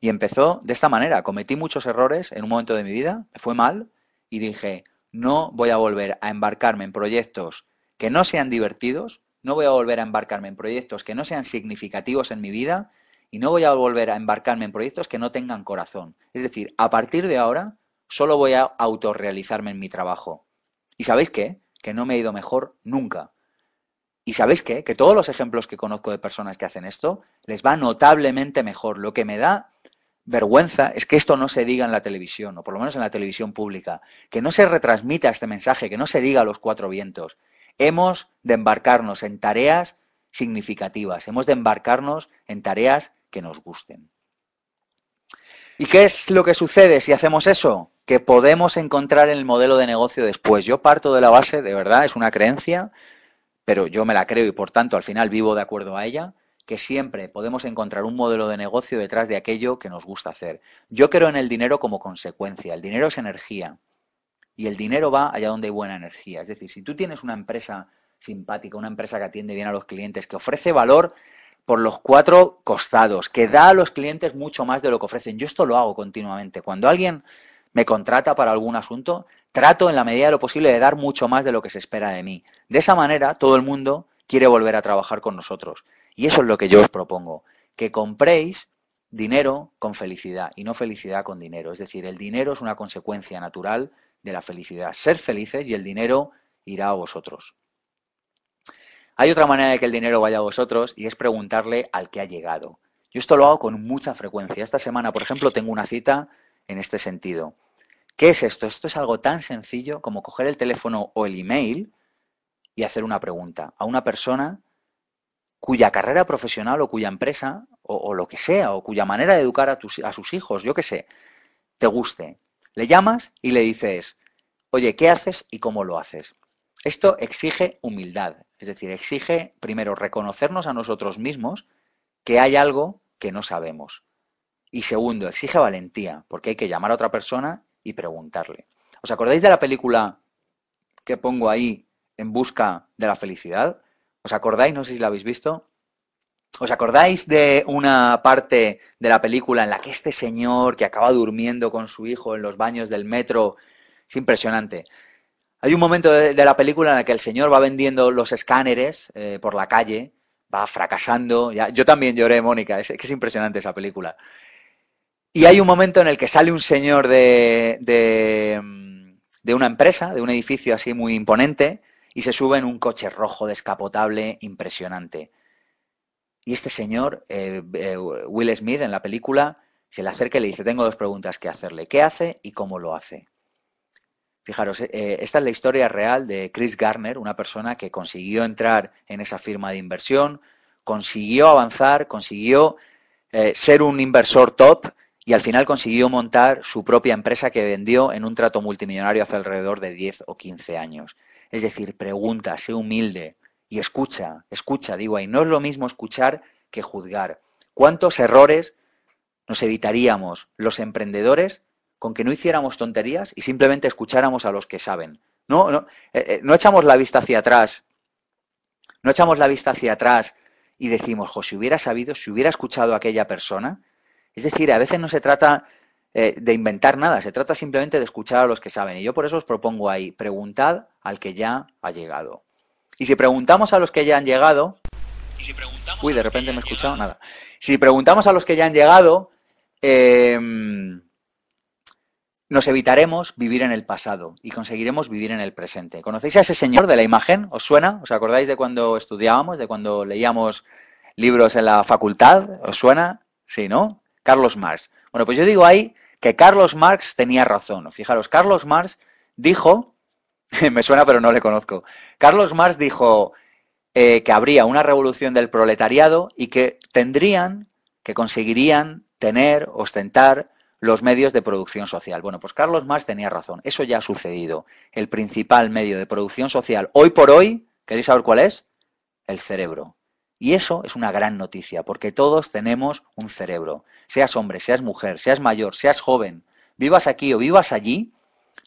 Y empezó de esta manera. Cometí muchos errores en un momento de mi vida, me fue mal y dije, no voy a volver a embarcarme en proyectos que no sean divertidos, no voy a volver a embarcarme en proyectos que no sean significativos en mi vida y no voy a volver a embarcarme en proyectos que no tengan corazón. Es decir, a partir de ahora solo voy a autorrealizarme en mi trabajo. ¿Y sabéis qué? que no me he ido mejor nunca. ¿Y sabéis qué? Que todos los ejemplos que conozco de personas que hacen esto les va notablemente mejor. Lo que me da vergüenza es que esto no se diga en la televisión, o por lo menos en la televisión pública, que no se retransmita este mensaje, que no se diga a los cuatro vientos. Hemos de embarcarnos en tareas significativas, hemos de embarcarnos en tareas que nos gusten. ¿Y qué es lo que sucede si hacemos eso? Que podemos encontrar el modelo de negocio después. Yo parto de la base, de verdad, es una creencia, pero yo me la creo y por tanto al final vivo de acuerdo a ella, que siempre podemos encontrar un modelo de negocio detrás de aquello que nos gusta hacer. Yo creo en el dinero como consecuencia. El dinero es energía. Y el dinero va allá donde hay buena energía. Es decir, si tú tienes una empresa simpática, una empresa que atiende bien a los clientes, que ofrece valor por los cuatro costados, que da a los clientes mucho más de lo que ofrecen. Yo esto lo hago continuamente. Cuando alguien me contrata para algún asunto, trato en la medida de lo posible de dar mucho más de lo que se espera de mí. De esa manera, todo el mundo quiere volver a trabajar con nosotros. Y eso es lo que yo os propongo, que compréis dinero con felicidad y no felicidad con dinero. Es decir, el dinero es una consecuencia natural de la felicidad. Ser felices y el dinero irá a vosotros. Hay otra manera de que el dinero vaya a vosotros y es preguntarle al que ha llegado. Yo esto lo hago con mucha frecuencia. Esta semana, por ejemplo, tengo una cita en este sentido. ¿Qué es esto? Esto es algo tan sencillo como coger el teléfono o el email y hacer una pregunta a una persona cuya carrera profesional o cuya empresa o, lo que sea, o cuya manera de educar a, a sus hijos, yo qué sé, te guste. Le llamas y le dices, oye, ¿qué haces y cómo lo haces? Esto exige humildad, es decir, exige primero reconocernos a nosotros mismos que hay algo que no sabemos. Y segundo, exige valentía, porque hay que llamar a otra persona y preguntarle. ¿Os acordáis de la película que pongo ahí en busca de la felicidad? ¿Os acordáis? No sé si la habéis visto. ¿Os acordáis de una parte de la película en la que este señor que acaba durmiendo con su hijo en los baños del metro, es impresionante, hay un momento de, la película en el que el señor va vendiendo los escáneres eh, por la calle, va fracasando. yo también lloré, Mónica, es, que es impresionante esa película. Y hay un momento en el que sale un señor de, de, una empresa, de un edificio así muy imponente, y se sube en un coche rojo descapotable impresionante. Y este señor, eh, eh, Will Smith, en la película, se le acerca y le dice, tengo dos preguntas que hacerle. ¿Qué hace y cómo lo hace? Fijaros, eh, esta es la historia real de Chris Garner, una persona que consiguió entrar en esa firma de inversión, consiguió avanzar, consiguió eh, ser un inversor top y al final consiguió montar su propia empresa que vendió en un trato multimillonario hace alrededor de 10 o 15 años. Es decir, pregunta, sé humilde y escucha, escucha, digo ahí, no es lo mismo escuchar que juzgar. ¿Cuántos errores nos evitaríamos los emprendedores con que no hiciéramos tonterías y simplemente escucháramos a los que saben. No, no, eh, eh, no echamos la vista hacia atrás, no echamos la vista hacia atrás y decimos, jo, si hubiera sabido, si hubiera escuchado a aquella persona. Es decir, a veces no se trata eh, de inventar nada, se trata simplemente de escuchar a los que saben. Y yo por eso os propongo ahí, preguntad al que ya ha llegado. Y si preguntamos a los que ya han llegado... uy, de repente me he escuchado nada. Si preguntamos a los que ya han llegado, eh, nos evitaremos vivir en el pasado y conseguiremos vivir en el presente. ¿Conocéis a ese señor de la imagen? ¿Os suena? ¿Os acordáis de cuando estudiábamos, de cuando leíamos libros en la facultad? ¿Os suena? Sí, ¿no? Carlos Marx. Bueno, pues yo digo ahí que Carlos Marx tenía razón. Fijaros, Carlos Marx dijo, (laughs) me suena pero no le conozco, Carlos Marx dijo eh, que habría una revolución del proletariado y que tendrían, que conseguirían tener, ostentar, los medios de producción social. Bueno, pues Carlos Marx tenía razón, eso ya ha sucedido. El principal medio de producción social hoy por hoy, ¿queréis saber cuál es? El cerebro. Y eso es una gran noticia, porque todos tenemos un cerebro. Seas hombre, seas mujer, seas mayor, seas joven, vivas aquí o vivas allí,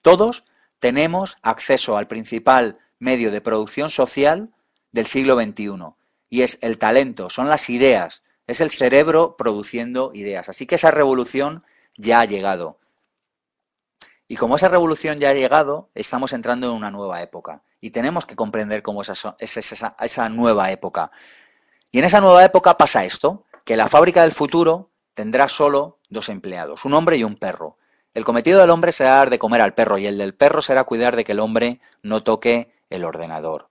todos tenemos acceso al principal medio de producción social del siglo XXI. Y es el talento, son las ideas, es el cerebro produciendo ideas. Así que esa revolución ya ha llegado. Y como esa revolución ya ha llegado, estamos entrando en una nueva época. Y tenemos que comprender cómo es esa, nueva época. Y en esa nueva época pasa esto, que la fábrica del futuro tendrá solo dos empleados, un hombre y un perro. El cometido del hombre será dar de comer al perro y el del perro será cuidar de que el hombre no toque el ordenador.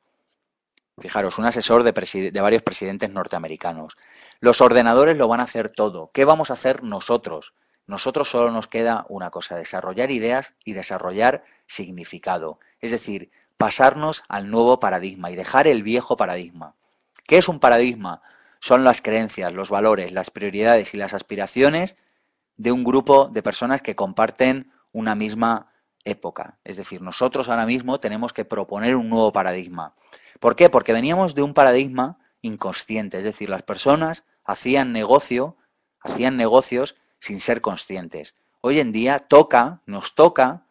Fijaros, un asesor de, de, varios presidentes norteamericanos. Los ordenadores lo van a hacer todo. ¿Qué vamos a hacer nosotros? Nosotros solo nos queda una cosa, desarrollar ideas y desarrollar significado. Es decir, pasarnos al nuevo paradigma y dejar el viejo paradigma. ¿Qué es un paradigma? son las creencias, los valores, las prioridades y las aspiraciones de un grupo de personas que comparten una misma época. Es decir, nosotros ahora mismo tenemos que proponer un nuevo paradigma. ¿Por qué? Porque veníamos de un paradigma inconsciente, es decir, las personas hacían negocio, hacían negocios sin ser conscientes. Hoy en día toca, nos toca,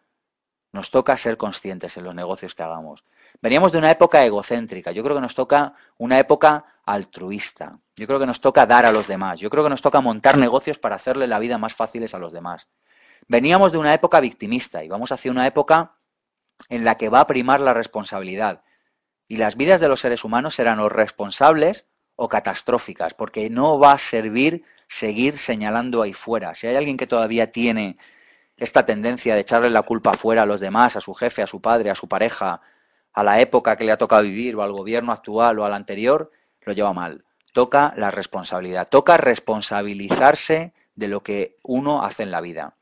nos toca ser conscientes en los negocios que hagamos. Veníamos de una época egocéntrica, yo creo que nos toca una época altruista, yo creo que nos toca dar a los demás, yo creo que nos toca montar negocios para hacerle la vida más fáciles a los demás. Veníamos de una época victimista y vamos hacia una época en la que va a primar la responsabilidad. Y las vidas de los seres humanos serán o responsables o catastróficas, porque no va a servir seguir señalando ahí fuera. Si hay alguien que todavía tiene esta tendencia de echarle la culpa fuera a los demás, a su jefe, a su padre, a su pareja, a la época que le ha tocado vivir, o al gobierno actual o al anterior, lo lleva mal. Toca la responsabilidad, toca responsabilizarse de lo que uno hace en la vida.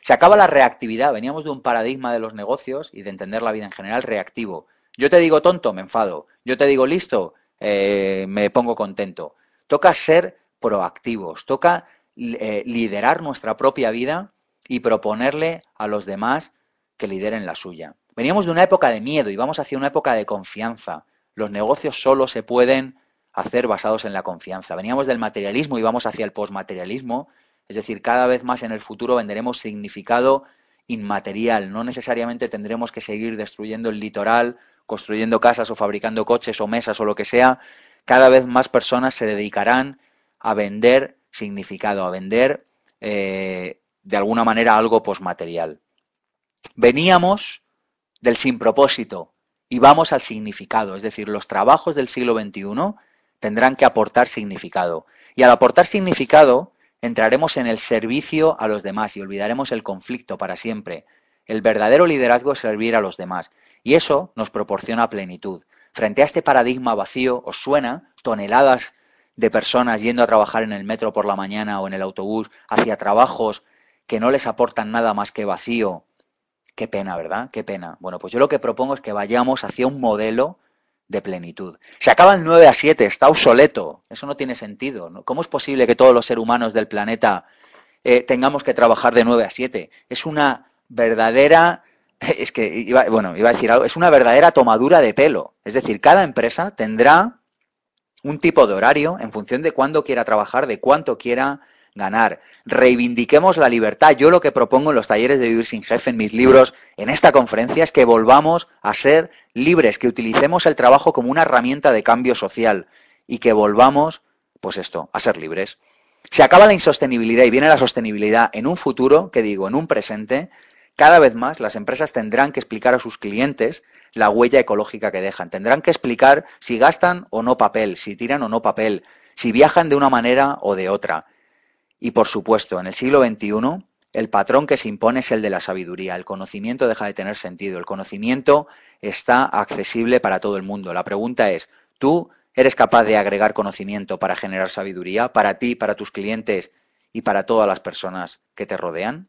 Se acaba la reactividad, veníamos de un paradigma de los negocios y de entender la vida en general reactivo. Yo te digo tonto, me enfado. Yo te digo listo, eh, me pongo contento. Toca ser proactivos, toca eh, liderar nuestra propia vida y proponerle a los demás que lideren la suya. Veníamos de una época de miedo y vamos hacia una época de confianza. Los negocios solo se pueden hacer basados en la confianza. Veníamos del materialismo y vamos hacia el posmaterialismo, es decir, cada vez más en el futuro venderemos significado inmaterial. No necesariamente tendremos que seguir destruyendo el litoral, construyendo casas o fabricando coches o mesas o lo que sea. Cada vez más personas se dedicarán a vender significado, a vender eh, de alguna manera algo posmaterial. Veníamos del sin propósito y vamos al significado, es decir, los trabajos del siglo XXI tendrán que aportar significado. Y al aportar significado, entraremos en el servicio a los demás y olvidaremos el conflicto para siempre. El verdadero liderazgo es servir a los demás. Y eso nos proporciona plenitud. Frente a este paradigma vacío, ¿os suena toneladas de personas yendo a trabajar en el metro por la mañana o en el autobús hacia trabajos que no les aportan nada más que vacío? Qué pena, ¿verdad? Qué pena. Bueno, pues yo lo que propongo es que vayamos hacia un modelo de plenitud. Se acaba el 9 a 7, está obsoleto. Eso no tiene sentido. ¿Cómo es posible que todos los seres humanos del planeta eh, tengamos que trabajar de 9 a 7? Es una verdadera. (laughs) Es que, iba, bueno, iba a decir algo, es una verdadera tomadura de pelo. Es decir, cada empresa tendrá un tipo de horario en función de cuándo quiera trabajar, de cuánto quiera ganar. Reivindiquemos la libertad. Yo lo que propongo en los talleres de Vivir sin Jefe, en mis libros, en esta conferencia, es que volvamos a ser libres, que utilicemos el trabajo como una herramienta de cambio social y que volvamos, pues esto, a ser libres. Se acaba la insostenibilidad y viene la sostenibilidad en un futuro, que digo, en un presente, cada vez más las empresas tendrán que explicar a sus clientes la huella ecológica que dejan. Tendrán que explicar si gastan o no papel, si tiran o no papel, si viajan de una manera o de otra. Y por supuesto, en el siglo XXI, el patrón que se impone es el de la sabiduría. El conocimiento deja de tener sentido. El conocimiento está accesible para todo el mundo. La pregunta es, ¿tú eres capaz de agregar conocimiento para generar sabiduría para ti, para tus clientes y para todas las personas que te rodean?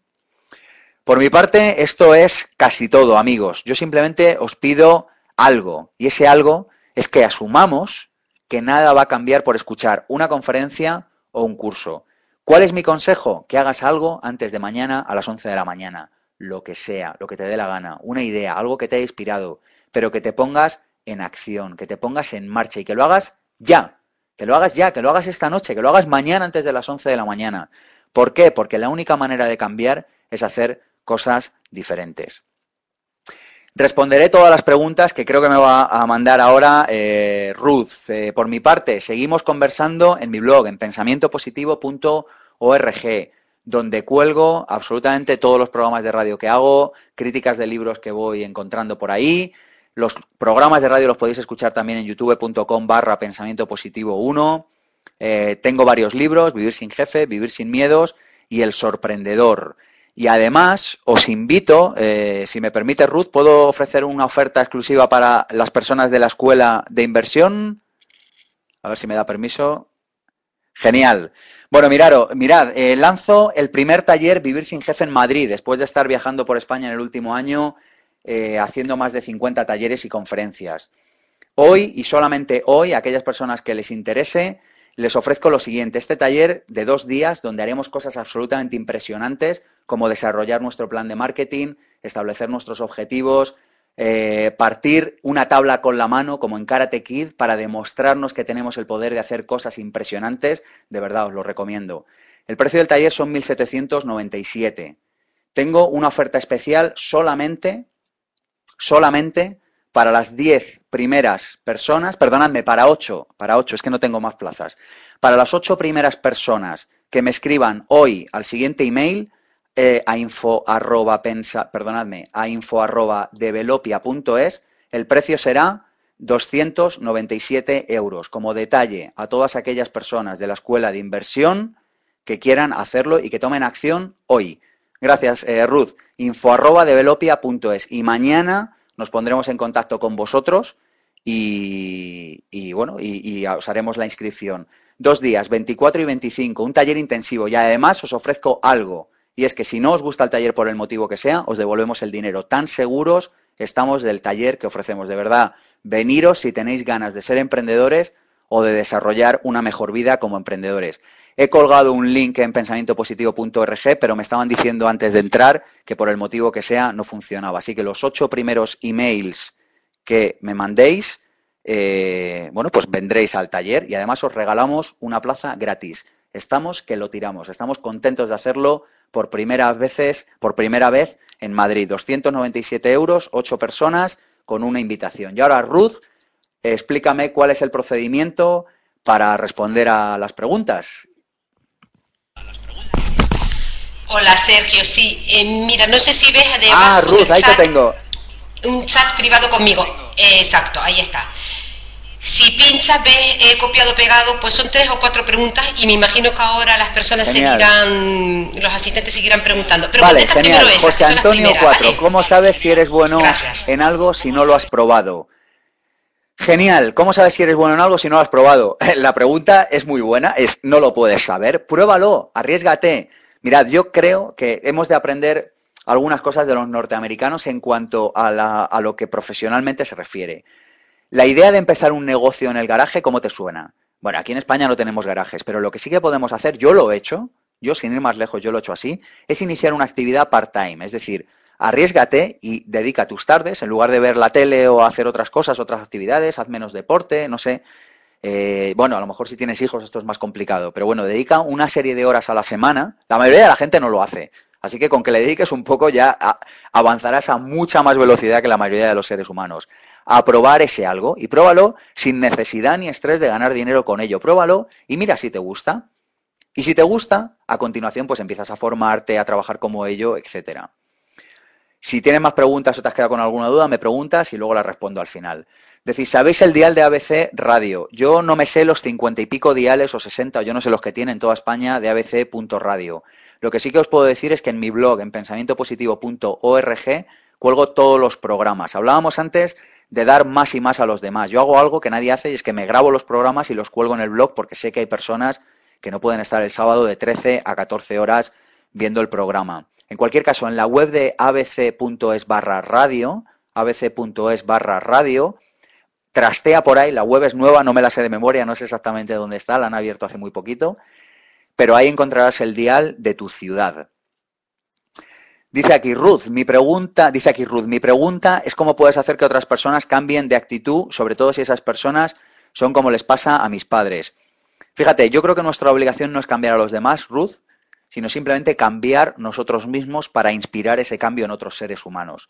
Por mi parte, esto es casi todo, amigos. Yo simplemente os pido algo, y ese algo es que asumamos que nada va a cambiar por escuchar una conferencia o un curso. ¿Cuál es mi consejo? Que hagas algo antes de mañana a las 11 de la mañana, lo que sea, lo que te dé la gana, una idea, algo que te haya inspirado, pero que te pongas en acción, que te pongas en marcha y que lo hagas ya, que lo hagas ya, que lo hagas esta noche, que lo hagas mañana antes de las 11 de la mañana. ¿Por qué? Porque la única manera de cambiar es hacer cosas diferentes. Responderé todas las preguntas que creo que me va a mandar ahora eh, Ruth. Eh, por mi parte, seguimos conversando en mi blog, en pensamientopositivo.org, donde cuelgo absolutamente todos los programas de radio que hago, críticas de libros que voy encontrando por ahí. Los programas de radio los podéis escuchar también en youtube.com barra pensamiento positivo 1. Eh, tengo varios libros, Vivir sin jefe, Vivir sin miedos y El sorprendedor. Y además os invito, eh, si me permite Ruth, ¿puedo ofrecer una oferta exclusiva para las personas de la escuela de inversión? A ver si me da permiso. Genial. Bueno, mirad, mirad eh, lanzo el primer taller Vivir sin Jefe en Madrid, después de estar viajando por España en el último año, eh, haciendo más de 50 talleres y conferencias. Hoy y solamente hoy, aquellas personas que les interese, les ofrezco lo siguiente, este taller de dos días donde haremos cosas absolutamente impresionantes como desarrollar nuestro plan de marketing, establecer nuestros objetivos, eh, partir una tabla con la mano como en Karate Kid para demostrarnos que tenemos el poder de hacer cosas impresionantes, de verdad os lo recomiendo. El precio del taller son 1.797. Tengo una oferta especial solamente, solamente para las 10 primeras personas, perdonadme, para 8, para 8, es que no tengo más plazas. Para las 8 primeras personas que me escriban hoy al siguiente email, eh, a info arroba pensa, perdonadme, a info arroba developia.es, el precio será 297 euros. Como detalle a todas aquellas personas de la escuela de inversión que quieran hacerlo y que tomen acción hoy. Gracias, eh, Ruth. Info arroba developia.es. Y mañana nos pondremos en contacto con vosotros y, bueno, y, os haremos la inscripción. Dos días, 24 y 25, un taller intensivo y además os ofrezco algo. Y es que si no os gusta el taller por el motivo que sea, os devolvemos el dinero. Tan seguros estamos del taller que ofrecemos. De verdad, veniros si tenéis ganas de ser emprendedores o de desarrollar una mejor vida como emprendedores. He colgado un link en pensamientopositivo.org, pero me estaban diciendo antes de entrar que por el motivo que sea no funcionaba. Así que los ocho primeros emails que me mandéis, eh, bueno, pues vendréis al taller y además os regalamos una plaza gratis. Estamos que lo tiramos, estamos contentos de hacerlo por primera veces, por primera vez en Madrid. 297 euros, ocho personas con una invitación. Y ahora, Ruth, explícame cuál es el procedimiento para responder a las preguntas. Hola Sergio, sí. Eh, mira, no sé si ves además. Ah, Ruth, ahí te tengo. Un chat privado conmigo. exacto, ahí está. Si pinchas, ves, he copiado, pegado, pues son tres o cuatro preguntas y me imagino que ahora las personas seguirán, los asistentes seguirán preguntando. Pero vale, genial. José Antonio 4, ¿cómo sabes si eres bueno en algo si no lo has probado? Genial, ¿cómo sabes si eres bueno en algo si no lo has probado? (laughs) La pregunta es muy buena, es no lo puedes saber, pruébalo, arriesgate. Mirad, yo creo que hemos de aprender algunas cosas de los norteamericanos en cuanto a, a lo que profesionalmente se refiere. La idea de empezar un negocio en el garaje, ¿cómo te suena? Bueno, aquí en España no tenemos garajes, pero lo que sí que podemos hacer, yo lo he hecho, yo sin ir más lejos, yo lo he hecho así, es iniciar una actividad part-time, es decir, arriesgate y dedica tus tardes, en lugar de ver la tele o hacer otras cosas, otras actividades, haz menos deporte, no sé. Eh, bueno, a lo mejor si tienes hijos esto es más complicado, pero bueno, dedica una serie de horas a la semana. La mayoría de la gente no lo hace. Así que con que le dediques un poco ya avanzarás a mucha más velocidad que la mayoría de los seres humanos a probar ese algo y pruébalo sin necesidad ni estrés de ganar dinero con ello. Pruébalo y mira si te gusta. Y si te gusta, a continuación pues empiezas a formarte, a trabajar como ello, etcétera. Si tienes más preguntas o te has quedado con alguna duda, me preguntas y luego la respondo al final. Decís, ¿sabéis el dial de ABC Radio? Yo no me sé los cincuenta y pico diales o sesenta, o yo no sé los que tiene en toda España de ABC.radio. Lo que sí que os puedo decir es que en mi blog, en pensamientopositivo.org, cuelgo todos los programas. Hablábamos antes de dar más y más a los demás. Yo hago algo que nadie hace y es que me grabo los programas y los cuelgo en el blog porque sé que hay personas que no pueden estar el sábado de 13 a 14 horas viendo el programa. En cualquier caso, en la web de abc.es barra radio, abc.es barra radio, trastea por ahí, la web es nueva, no me la sé de memoria, no sé exactamente dónde está, la han abierto hace muy poquito, pero ahí encontrarás el dial de tu ciudad. Dice aquí Ruth, mi pregunta, dice aquí Ruth, mi pregunta es cómo puedes hacer que otras personas cambien de actitud, sobre todo si esas personas son como les pasa a mis padres. Fíjate, yo creo que nuestra obligación no es cambiar a los demás, Ruth, sino simplemente cambiar nosotros mismos para inspirar ese cambio en otros seres humanos.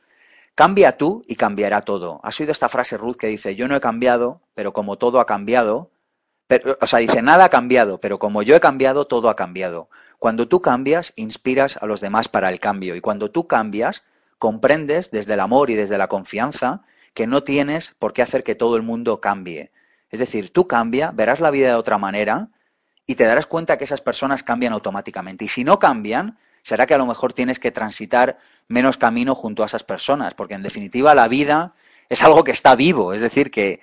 Cambia tú y cambiará todo. ¿Has oído esta frase, Ruth, que dice, yo no he cambiado, pero como todo ha cambiado, o sea, dice, nada ha cambiado, pero como yo he cambiado, todo ha cambiado. Cuando tú cambias, inspiras a los demás para el cambio. Y cuando tú cambias, comprendes desde el amor y desde la confianza que no tienes por qué hacer que todo el mundo cambie. Es decir, tú cambia, verás la vida de otra manera y te darás cuenta que esas personas cambian automáticamente. Y si no cambian, será que a lo mejor tienes que transitar menos camino junto a esas personas, porque en definitiva la vida es algo que está vivo, es decir, que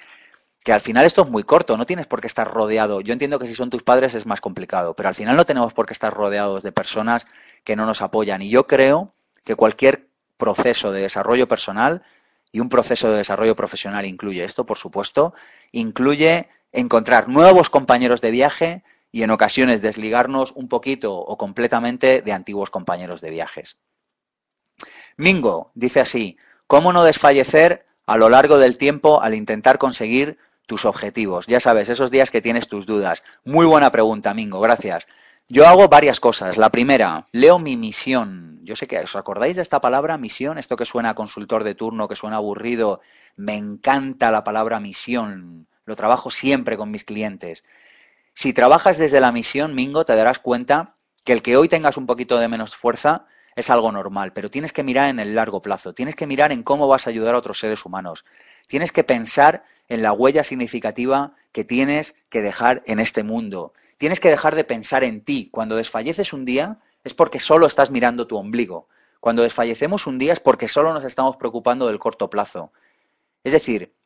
que al final esto es muy corto, no tienes por qué estar rodeado. Yo entiendo que si son tus padres es más complicado, pero al final no tenemos por qué estar rodeados de personas que no nos apoyan. Y yo creo que cualquier proceso de desarrollo personal y un proceso de desarrollo profesional incluye esto, por supuesto, incluye encontrar nuevos compañeros de viaje y en ocasiones desligarnos un poquito o completamente de antiguos compañeros de viajes. Mingo dice así, ¿cómo no desfallecer a lo largo del tiempo al intentar conseguir tus objetivos? Ya sabes, esos días que tienes tus dudas. Muy buena pregunta, Mingo, gracias. Yo hago varias cosas. La primera, leo mi misión. Yo sé que os acordáis de esta palabra misión, esto que suena consultor de turno, que suena aburrido. Me encanta la palabra misión. Lo trabajo siempre con mis clientes. Si trabajas desde la misión, Mingo, te darás cuenta que el que hoy tengas un poquito de menos fuerza es algo normal, pero tienes que mirar en el largo plazo, tienes que mirar en cómo vas a ayudar a otros seres humanos, tienes que pensar en la huella significativa que tienes que dejar en este mundo, tienes que dejar de pensar en ti. Cuando desfalleces un día es porque solo estás mirando tu ombligo. Cuando desfallecemos un día es porque solo nos estamos preocupando del corto plazo. Es decir,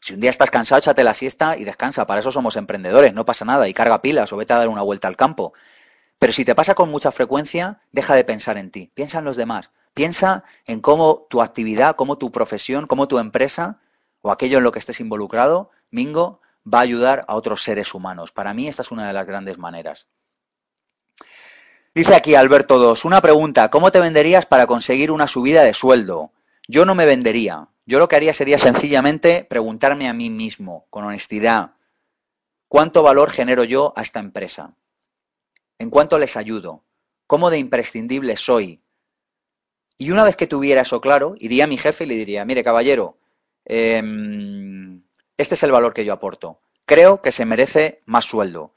si un día estás cansado, échate la siesta y descansa. Para eso somos emprendedores, no pasa nada. Y carga pilas o vete a dar una vuelta al campo. Pero si te pasa con mucha frecuencia, deja de pensar en ti. Piensa en los demás. Piensa en cómo tu actividad, cómo tu profesión, cómo tu empresa o aquello en lo que estés involucrado, Mingo, va a ayudar a otros seres humanos. Para mí esta es una de las grandes maneras. Dice aquí Alberto 2, una pregunta, ¿cómo te venderías para conseguir una subida de sueldo? Yo no me vendería, yo lo que haría sería sencillamente preguntarme a mí mismo, con honestidad, ¿cuánto valor genero yo a esta empresa? ¿En cuánto les ayudo? ¿Cómo de imprescindible soy? Y una vez que tuviera eso claro, iría a mi jefe y le diría, mire caballero, em, este es el valor que yo aporto. Creo que se merece más sueldo.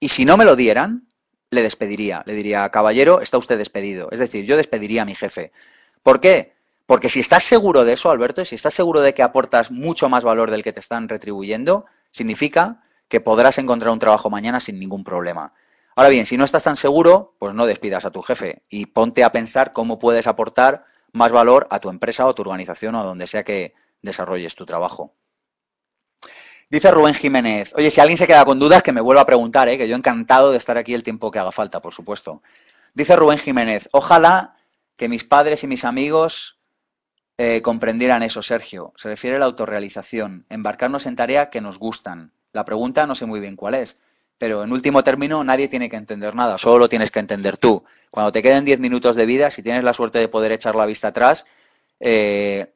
Y si no me lo dieran, le despediría. Le diría, caballero, está usted despedido. Es decir, yo despediría a mi jefe. ¿Por qué? Porque si estás seguro de eso, Alberto, y si estás seguro de que aportas mucho más valor del que te están retribuyendo, significa que podrás encontrar un trabajo mañana sin ningún problema. Ahora bien, si no estás tan seguro, pues no despidas a tu jefe y ponte a pensar cómo puedes aportar más valor a tu empresa o a tu organización o a donde sea que desarrolles tu trabajo. Dice Rubén Jiménez, oye, si alguien se queda con dudas, que me vuelva a preguntar, ¿eh? que yo encantado de estar aquí el tiempo que haga falta, por supuesto. Dice Rubén Jiménez, ojalá que mis padres y mis amigos eh, comprendieran eso, Sergio. Se refiere a la autorrealización, embarcarnos en tareas que nos gustan. La pregunta no sé muy bien cuál es, pero en último término nadie tiene que entender nada, solo lo tienes que entender tú. Cuando te queden 10 minutos de vida, si tienes la suerte de poder echar la vista atrás, eh,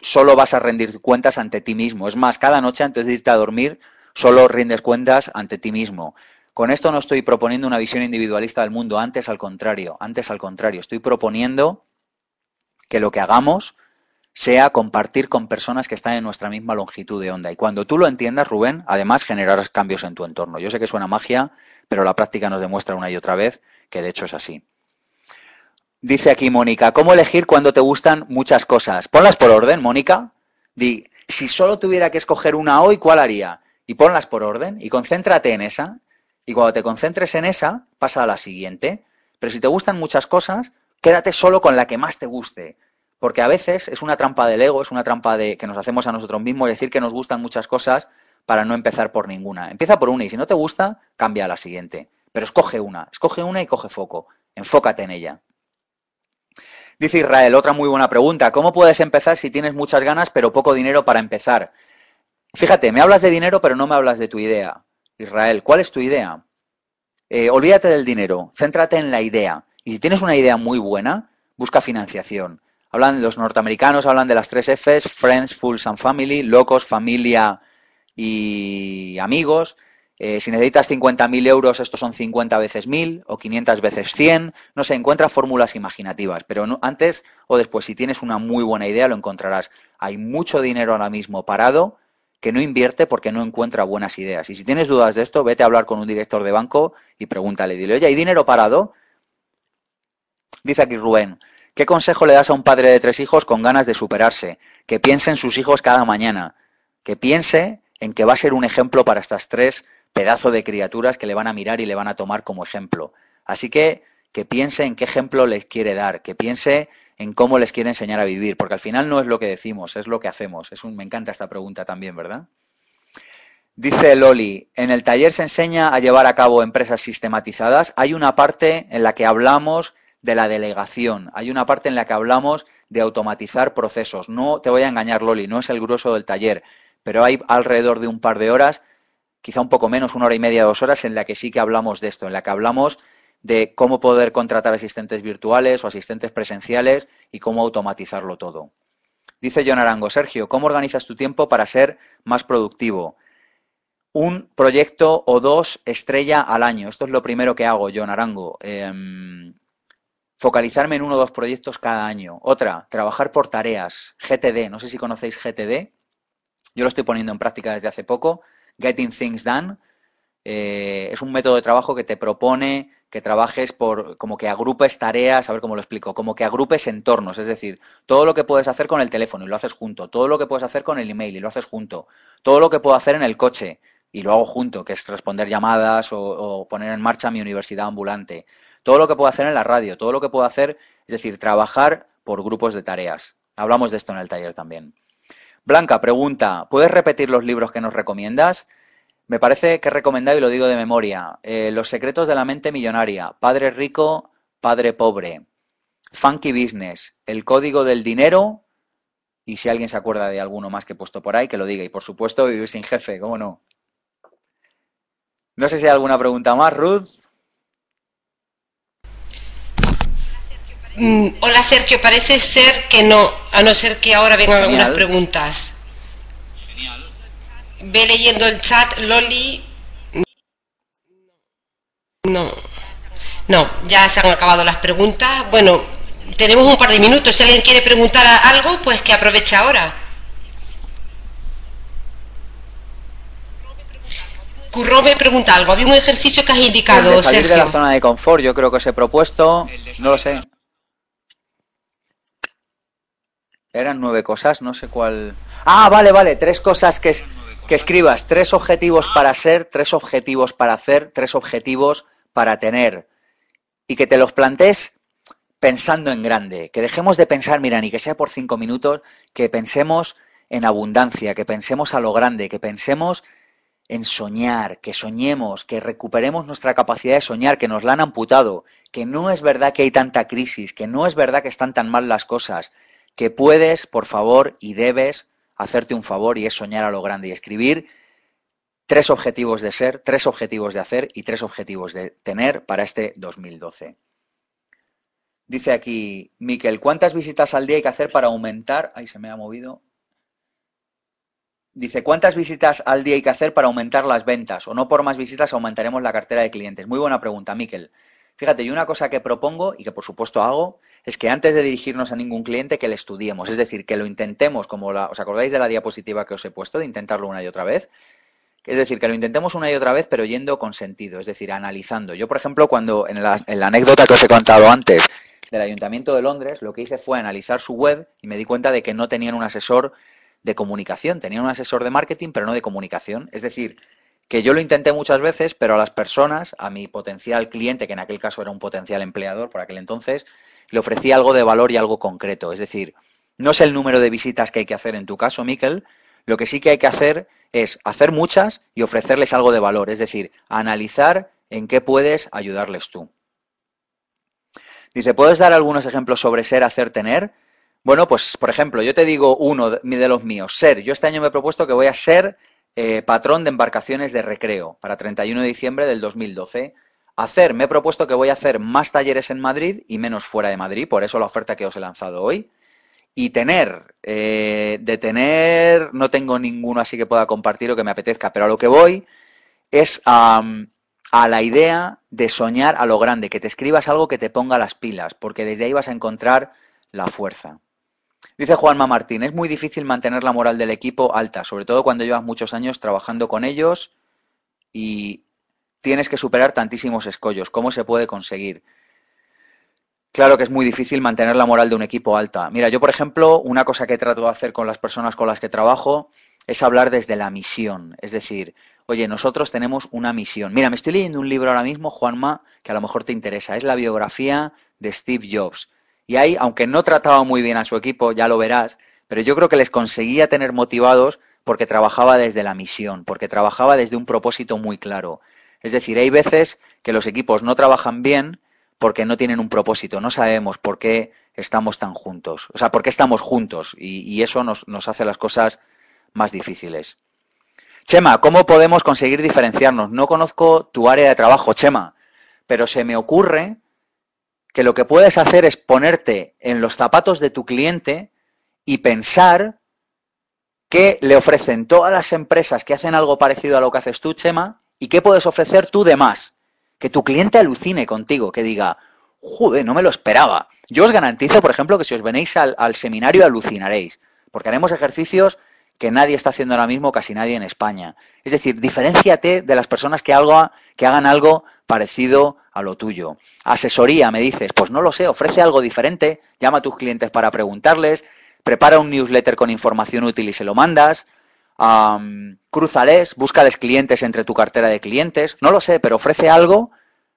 solo vas a rendir cuentas ante ti mismo. Es más, cada noche antes de irte a dormir, solo rindes cuentas ante ti mismo. Con esto no estoy proponiendo una visión individualista del mundo, antes al contrario, antes al contrario, estoy proponiendo que lo que hagamos sea compartir con personas que están en nuestra misma longitud de onda. Y cuando tú lo entiendas, Rubén, además generarás cambios en tu entorno. Yo sé que suena magia, pero la práctica nos demuestra una y otra vez que de hecho es así. Dice aquí Mónica, ¿cómo elegir cuando te gustan muchas cosas? Ponlas por orden, Mónica. Di, si solo tuviera que escoger una hoy, ¿cuál haría? Y ponlas por orden y concéntrate en esa. Y cuando te concentres en esa, pasa a la siguiente. Pero si te gustan muchas cosas, quédate solo con la que más te guste. Porque a veces es una trampa del ego, es una trampa de que nos hacemos a nosotros mismos, decir que nos gustan muchas cosas para no empezar por ninguna. Empieza por una y si no te gusta, cambia a la siguiente. Pero escoge una, escoge una y coge foco. Enfócate en ella. Dice Israel, otra muy buena pregunta. ¿Cómo puedes empezar si tienes muchas ganas pero poco dinero para empezar? Fíjate, me hablas de dinero pero no me hablas de tu idea. Israel, ¿cuál es tu idea? Eh, olvídate del dinero, céntrate en la idea. Y si tienes una idea muy buena, busca financiación. Hablan los norteamericanos, hablan de las tres Fs, Friends, Fools and Family, locos, familia y amigos. Eh, si necesitas 50.000 euros, estos son 50 veces 1.000 o 500 veces 100. No se encuentra fórmulas imaginativas, pero antes o después, si tienes una muy buena idea, lo encontrarás. Hay mucho dinero ahora mismo parado que no invierte porque no encuentra buenas ideas. Y si tienes dudas de esto, vete a hablar con un director de banco y pregúntale. Dile, oye, ¿hay dinero parado? Dice aquí Rubén, ¿Qué consejo le das a un padre de tres hijos con ganas de superarse? Que piense en sus hijos cada mañana, que piense en que va a ser un ejemplo para estas tres pedazos de criaturas que le van a mirar y le van a tomar como ejemplo. Así que que piense en qué ejemplo les quiere dar, que piense en cómo les quiere enseñar a vivir, porque al final no es lo que decimos, es lo que hacemos. Es un, me encanta esta pregunta también, ¿verdad? Dice Loli, en el taller se enseña a llevar a cabo empresas sistematizadas. Hay una parte en la que hablamos de la delegación. Hay una parte en la que hablamos de automatizar procesos. No te voy a engañar, Loli, no es el grueso del taller, pero hay alrededor de un par de horas quizá un poco menos, una hora y media, dos horas, en la que sí que hablamos de esto, en la que hablamos de cómo poder contratar asistentes virtuales o asistentes presenciales y cómo automatizarlo todo. Dice John Arango, Sergio, ¿cómo organizas tu tiempo para ser más productivo? Un proyecto o dos estrella al año. Esto es lo primero que hago, John Arango. Em, focalizarme en uno o dos proyectos cada año. Otra, trabajar por tareas. GTD, no sé si conocéis GTD. Yo lo estoy poniendo en práctica desde hace poco. Getting Things Done. Eh, es un método de trabajo que te propone que trabajes por, como que agrupes tareas, a ver cómo lo explico, como que agrupes entornos, es decir, todo lo que puedes hacer con el teléfono y lo haces junto, todo lo que puedes hacer con el email y lo haces junto, todo lo que puedo hacer en el coche y lo hago junto, que es responder llamadas o, o poner en marcha mi universidad ambulante, todo lo que puedo hacer en la radio, todo lo que puedo hacer, es decir, trabajar por grupos de tareas. Hablamos de esto en el taller también. Blanca pregunta, ¿puedes repetir los libros que nos recomiendas? Me parece que he recomendado, y lo digo de memoria, eh, Los secretos de la mente millonaria, Padre rico, Padre pobre, Funky Business, El código del dinero, y si alguien se acuerda de alguno más que he puesto por ahí, que lo diga. Y por supuesto, Vivir sin jefe, ¿cómo no? No sé si hay alguna pregunta más, Ruth. Hola Sergio, parece ser que no, a no ser que ahora vengan algunas preguntas. Ve leyendo el chat, Loli. No. No, ya se han acabado las preguntas. Bueno, tenemos un par de minutos. Si alguien quiere preguntar algo, pues que aproveche ahora. Curro me pregunta algo. Había un ejercicio que has indicado. El de salir de la zona de confort, yo creo que os he propuesto. No lo sé. Eran nueve cosas, no sé cuál. Ah, vale, vale. Tres cosas que es que escribas tres objetivos para ser, tres objetivos para hacer, tres objetivos para tener. Y que te los plantees pensando en grande. Que dejemos de pensar, mira, ni que sea por cinco minutos, que pensemos en abundancia, que pensemos a lo grande, que pensemos en soñar, que soñemos, que recuperemos nuestra capacidad de soñar, que nos la han amputado, que no es verdad que hay tanta crisis, que no es verdad que están tan mal las cosas, que puedes, por favor, y debes hacerte un favor y es soñar a lo grande y escribir tres objetivos de ser, tres objetivos de hacer y tres objetivos de tener para este 2012. Dice aquí, Miquel, ¿cuántas visitas al día hay que hacer para aumentar? Ay, se me ha movido. Dice, ¿cuántas visitas al día hay que hacer para aumentar las ventas? ¿O no por más visitas aumentaremos la cartera de clientes? Muy buena pregunta, Miquel. Fíjate, y una cosa que propongo y que por supuesto hago es que antes de dirigirnos a ningún cliente que le estudiemos, es decir, que lo intentemos como la, ¿os acordáis de la diapositiva que os he puesto de intentarlo una y otra vez? Es decir, que lo intentemos una y otra vez, pero yendo con sentido, es decir, analizando. Yo, por ejemplo, cuando en la, en la anécdota que os he contado antes del Ayuntamiento de Londres, lo que hice fue analizar su web y me di cuenta de que no tenían un asesor de comunicación, tenían un asesor de marketing, pero no de comunicación. Es decir, que yo lo intenté muchas veces, pero a las personas, a mi potencial cliente, que en aquel caso era un potencial empleador por aquel entonces, le ofrecí algo de valor y algo concreto. Es decir, no es el número de visitas que hay que hacer en tu caso, Miquel, lo que sí que hay que hacer es hacer muchas y ofrecerles algo de valor, es decir, analizar en qué puedes ayudarles tú. Dice, ¿puedes dar algunos ejemplos sobre ser, hacer, tener? Bueno, pues por ejemplo, yo te digo uno de los míos, ser. Yo este año me he propuesto que voy a ser eh, patrón de embarcaciones de recreo para 31 de diciembre del 2012. Hacer, me he propuesto que voy a hacer más talleres en Madrid y menos fuera de Madrid, por eso la oferta que os he lanzado hoy. Y tener, eh, de tener, no tengo ninguno así que pueda compartir o que me apetezca, pero a lo que voy es a la idea de soñar a lo grande, que te escribas algo que te ponga las pilas, porque desde ahí vas a encontrar la fuerza. Dice Juanma Martín, es muy difícil mantener la moral del equipo alta, sobre todo cuando llevas muchos años trabajando con ellos y tienes que superar tantísimos escollos. ¿Cómo se puede conseguir? Claro que es muy difícil mantener la moral de un equipo alta. Mira, yo por ejemplo, una cosa que trato de hacer con las personas con las que trabajo es hablar desde la misión. Es decir, oye, nosotros tenemos una misión. Mira, me estoy leyendo un libro ahora mismo, Juanma, que a lo mejor te interesa. Es la biografía de Steve Jobs. Y ahí, aunque no trataba muy bien a su equipo, ya lo verás, pero yo creo que les conseguía tener motivados porque trabajaba desde la misión, porque trabajaba desde un propósito muy claro. Es decir, hay veces que los equipos no trabajan bien porque no tienen un propósito, no sabemos por qué estamos tan juntos, o sea, por qué estamos juntos y, eso nos, nos hace las cosas más difíciles. Chema, ¿cómo podemos conseguir diferenciarnos? No conozco tu área de trabajo, Chema, pero se me ocurre que lo que puedes hacer es ponerte en los zapatos de tu cliente y pensar qué le ofrecen todas las empresas que hacen algo parecido a lo que haces tú, Chema, y qué puedes ofrecer tú de más. Que tu cliente alucine contigo, que diga, joder, no me lo esperaba. Yo os garantizo, por ejemplo, que si os venéis al, seminario alucinaréis, porque haremos ejercicios que nadie está haciendo ahora mismo, casi nadie en España. Es decir, diferenciate de las personas que, algo, que hagan algo parecido a lo tuyo. Asesoría, me dices, pues no lo sé, ofrece algo diferente, llama a tus clientes para preguntarles, prepara un newsletter con información útil y se lo mandas, cruzales, búscales clientes entre tu cartera de clientes, no lo sé, pero ofrece algo,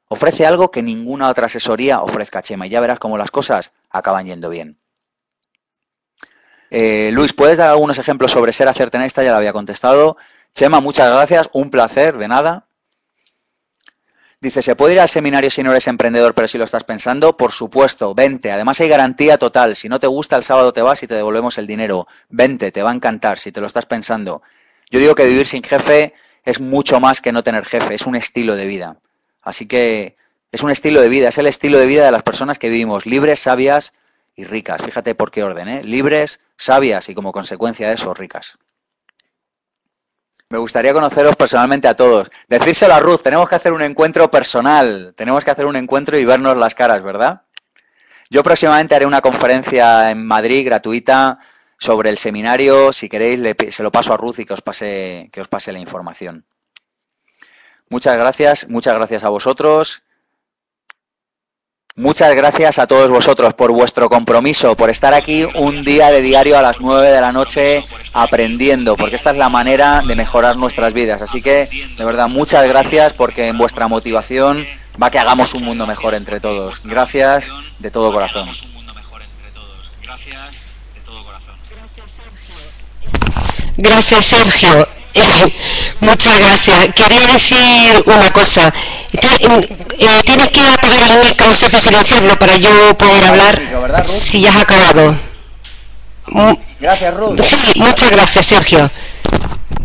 ofrece algo que ninguna otra asesoría ofrezca, Chema, y ya verás cómo las cosas acaban yendo bien. Eh, Luis, ¿puedes dar algunos ejemplos sobre ser hacerte en esta? Ya la había contestado. Chema, muchas gracias, un placer, de nada. Dice, ¿se puede ir al seminario si no eres emprendedor, pero si lo estás pensando? Por supuesto, vente. Además hay garantía total. Si no te gusta, el sábado te vas y te devolvemos el dinero. Vente, te va a encantar si te lo estás pensando. Yo digo que vivir sin jefe es mucho más que no tener jefe, es un estilo de vida. Así que es un estilo de vida, es el estilo de vida de las personas que vivimos libres, sabias y ricas. Fíjate por qué orden, ¿eh? Libres, sabias y como consecuencia de eso, ricas. Me gustaría conoceros personalmente a todos. Decírselo a Ruth, tenemos que hacer un encuentro personal, tenemos que hacer un encuentro y vernos las caras, ¿verdad? Yo próximamente haré una conferencia en Madrid gratuita sobre el seminario. Si queréis, se lo paso a Ruth y que os pase, que os pase la información. Muchas gracias, muchas gracias a vosotros. Muchas gracias a todos vosotros por vuestro compromiso, por estar aquí un día de diario a las 9 de la noche aprendiendo, porque esta es la manera de mejorar nuestras vidas. Así que, de verdad, muchas gracias porque en vuestra motivación va que hagamos un mundo mejor entre todos. Gracias de todo corazón. Gracias, Sergio. Muchas gracias. Quería decir una cosa. Eh, tienes que apagar el micro, y silenciarlo para yo poder hablar. Si ya has acabado. Gracias, Ruth. Sí, muchas gracias, Sergio.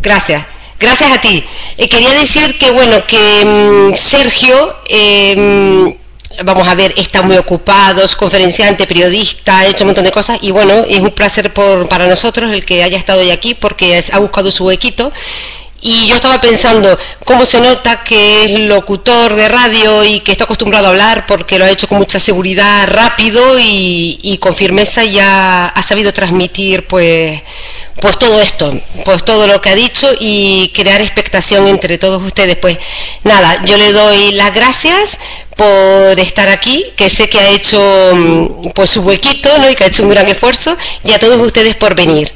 Gracias. Gracias a ti. Eh, quería decir que, bueno, que mm, Sergio, eh, vamos a ver, está muy ocupado, es conferenciante, periodista, ha hecho un montón de cosas y, bueno, es un placer por, para nosotros el que haya estado hoy aquí porque ha buscado su huequito y yo estaba pensando cómo se nota que es locutor de radio y que está acostumbrado a hablar porque lo ha hecho con mucha seguridad, rápido y, con firmeza ya ha sabido transmitir pues, pues todo esto, pues todo lo que ha dicho y crear expectación entre todos ustedes. Pues nada, yo le doy las gracias por estar aquí, que sé que ha hecho mm, pues su huequito ¿no? y que ha hecho un gran esfuerzo y a todos ustedes por venir.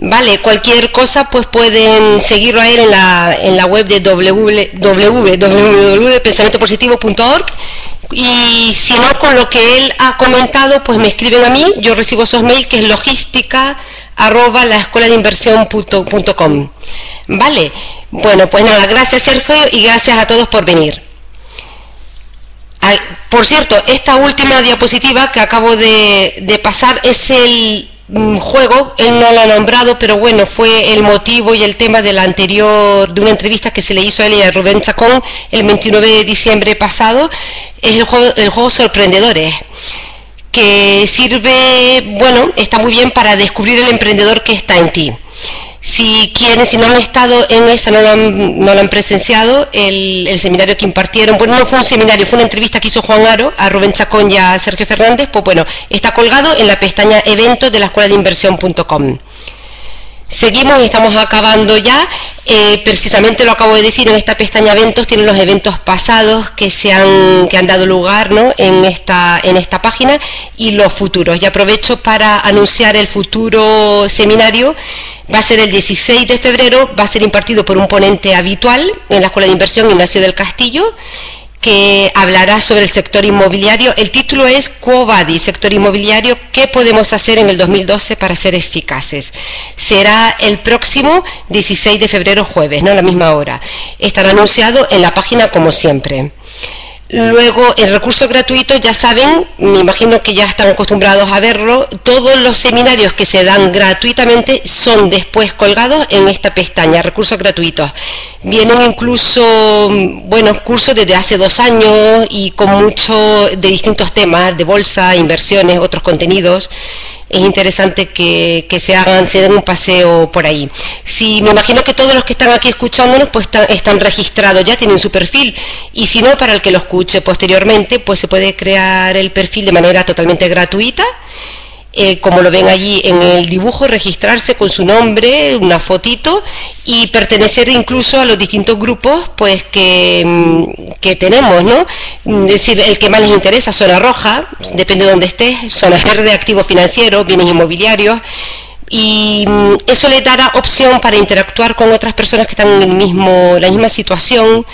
Vale, cualquier cosa pues pueden seguirlo a él en la, en la web de www.pensamientopositivo.org y si no con lo que él ha comentado pues me escriben a mí, yo recibo esos mails que es logística arroba la escuela de inversión Vale, bueno pues nada, gracias Sergio y gracias a todos por venir. por cierto, esta última diapositiva que acabo de pasar es el juego, él no lo ha nombrado, pero bueno, fue el motivo y el tema de la anterior, de una entrevista que se le hizo a él y a Rubén Chacón el 29 de diciembre pasado, es el juego, el juego Sorprendedores que sirve, bueno, está muy bien para descubrir el emprendedor que está en ti si quieren, si no han estado en esa, no lo han, no lo han presenciado, el, seminario que impartieron, bueno, no fue un seminario, fue una entrevista que hizo Juan Aro a Rubén Chacón y a Sergio Fernández, pues bueno, está colgado en la pestaña eventos de la escuela de inversión.com. Seguimos y estamos acabando ya. Eh, precisamente lo acabo de decir, en esta pestaña eventos tienen los eventos pasados que se han, que han dado lugar ¿no? en, esta, en esta página y los futuros. Y aprovecho para anunciar el futuro seminario Va a ser el 16 de febrero, va a ser impartido por un ponente habitual en la Escuela de Inversión Ignacio del Castillo, que hablará sobre el sector inmobiliario. El título es Quobadi, sector inmobiliario, ¿qué podemos hacer en el 2012 para ser eficaces? Será el próximo 16 de febrero jueves, ¿no? A la misma hora. Estará anunciado en la página como siempre. Luego, el recurso gratuito, ya saben, me imagino que ya están acostumbrados a verlo, todos los seminarios que se dan gratuitamente son después colgados en esta pestaña, recursos gratuitos. Vienen incluso buenos cursos desde hace dos años y con mucho de distintos temas, de bolsa, inversiones, otros contenidos es interesante que, se hagan, se den un paseo por ahí. Si me imagino que todos los que están aquí escuchándonos pues están, registrados ya, tienen su perfil, y si no, para el que lo escuche posteriormente, pues se puede crear el perfil de manera totalmente gratuita eh, como lo ven allí en el dibujo, registrarse con su nombre, una fotito y pertenecer incluso a los distintos grupos pues que, mm, que tenemos, ¿no? Es decir, el que más les interesa, zona roja, depende de dónde estés, zona verde, activos financieros, bienes inmobiliarios, y mm, eso le dará opción para interactuar con otras personas que están en el mismo, la misma situación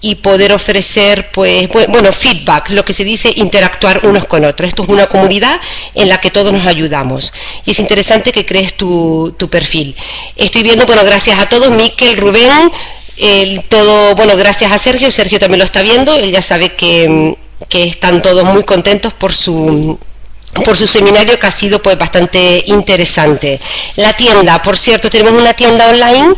y poder ofrecer, pues, bueno, feedback, lo que se dice interactuar unos con otros. Esto es una comunidad en la que todos nos ayudamos. Y es interesante que crees tu, tu perfil. Estoy viendo, bueno, gracias a todos, Miquel, Rubén, el, todo, bueno, gracias a Sergio, Sergio también lo está viendo, él ya sabe que, mm, que están todos muy contentos por su por su seminario que ha sido pues bastante interesante. La tienda, por cierto, tenemos una tienda online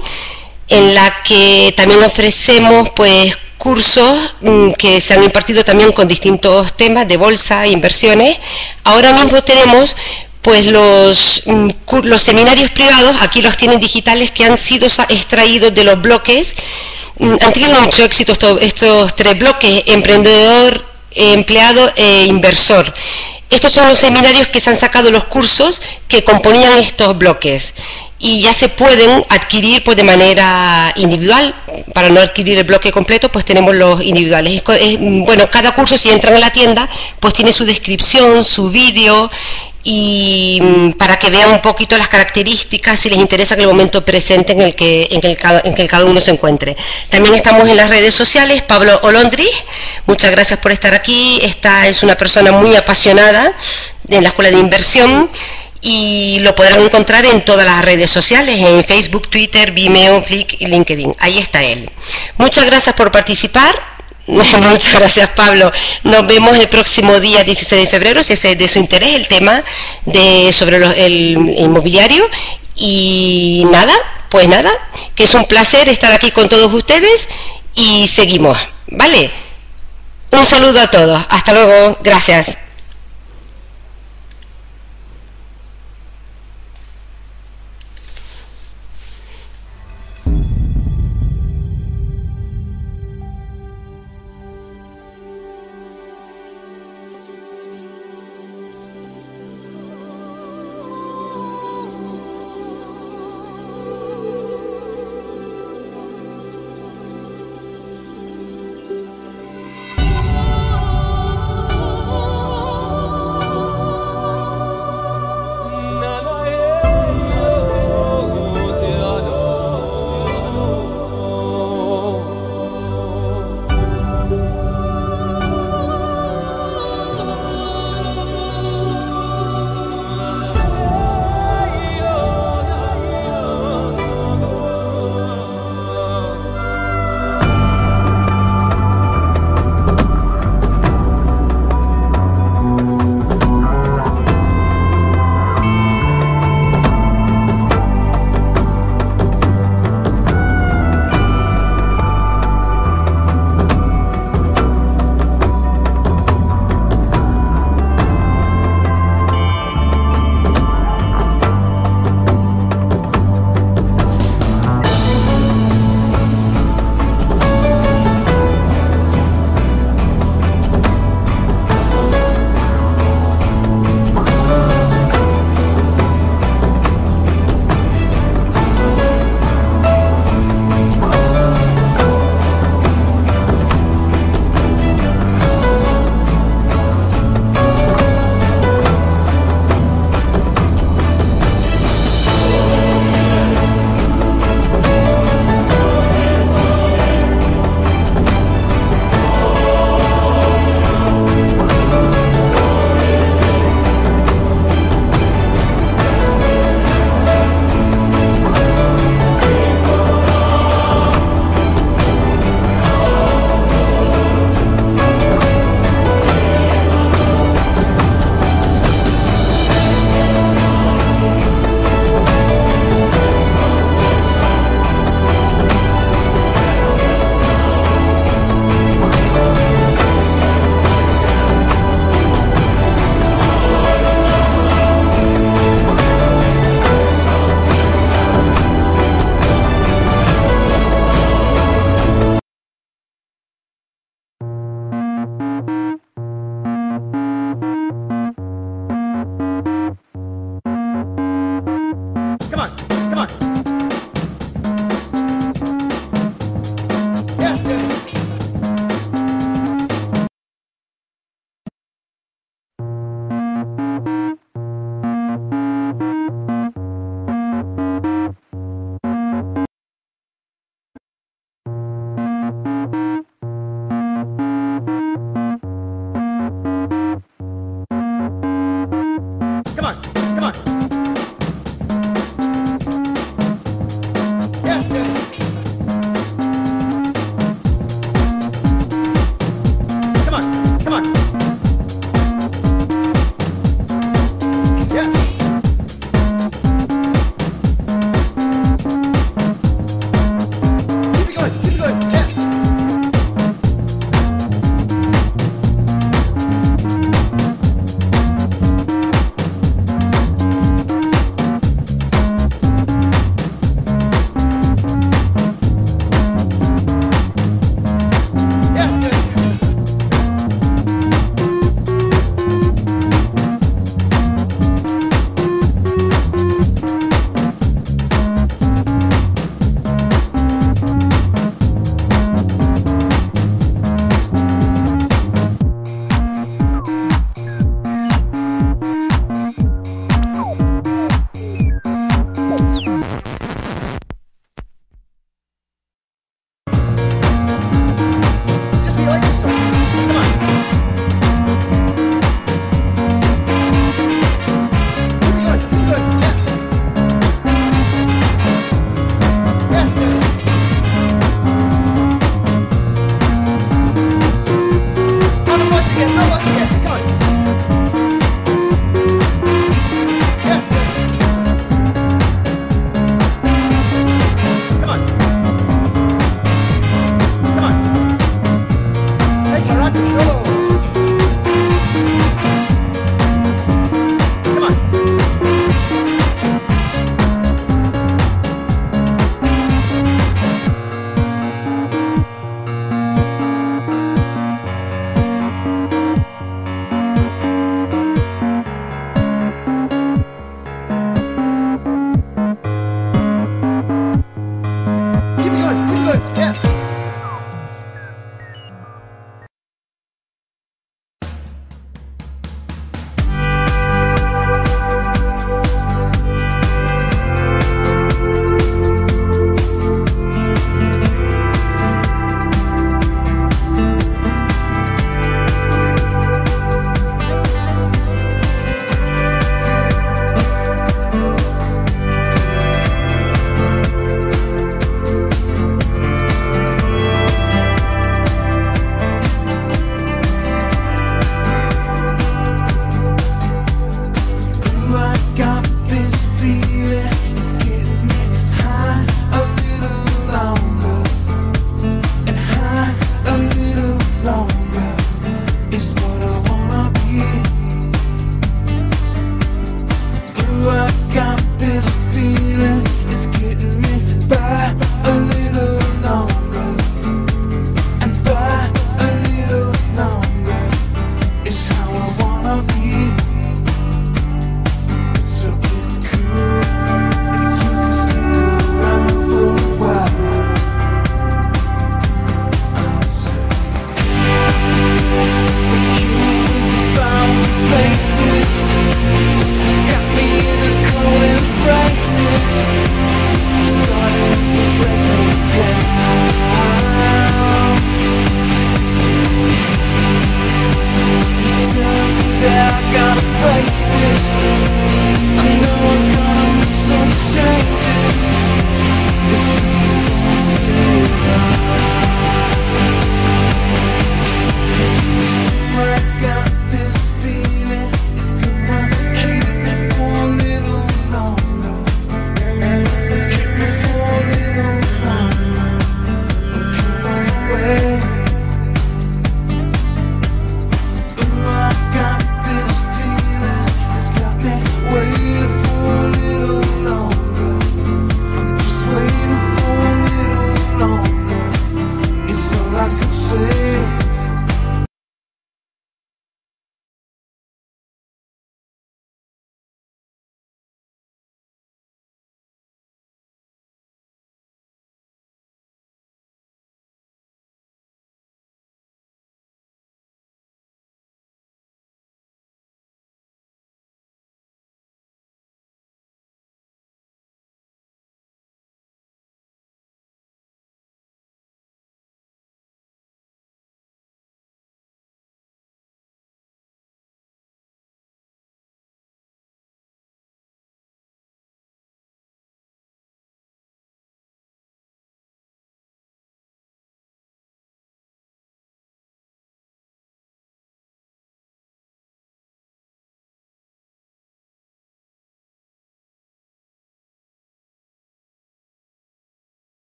en la que también ofrecemos pues cursos mm, que se han impartido también con distintos temas de bolsa, inversiones. Ahora mismo tenemos pues los, mm, los seminarios privados, aquí los tienen digitales, que han sido extraídos de los bloques. Mm, han tenido mucho éxito estos tres bloques, emprendedor, empleado e inversor. Estos son los seminarios que se han sacado los cursos que componían estos bloques y ya se pueden adquirir pues de manera individual. Para no adquirir el bloque completo, pues tenemos los individuales. bueno, cada curso si entran a la tienda, pues tiene su descripción, su vídeo y mm, para que vean un poquito las características, si les interesa en el momento presente en el que, en el, en que cada uno se encuentre. También estamos en las redes sociales, Pablo Olondri, muchas gracias por estar aquí, esta es una persona muy apasionada en la Escuela de Inversión y lo podrán encontrar en todas las redes sociales, en Facebook, Twitter, Vimeo, Flick y LinkedIn. Ahí está él. Muchas gracias por participar (laughs) Muchas gracias, Pablo. Nos vemos el próximo día 16 de febrero, si es de su interés el tema de sobre el inmobiliario. Y nada, pues nada, que es un placer estar aquí con todos ustedes y seguimos. ¿Vale? Un saludo a todos. Hasta luego. Gracias.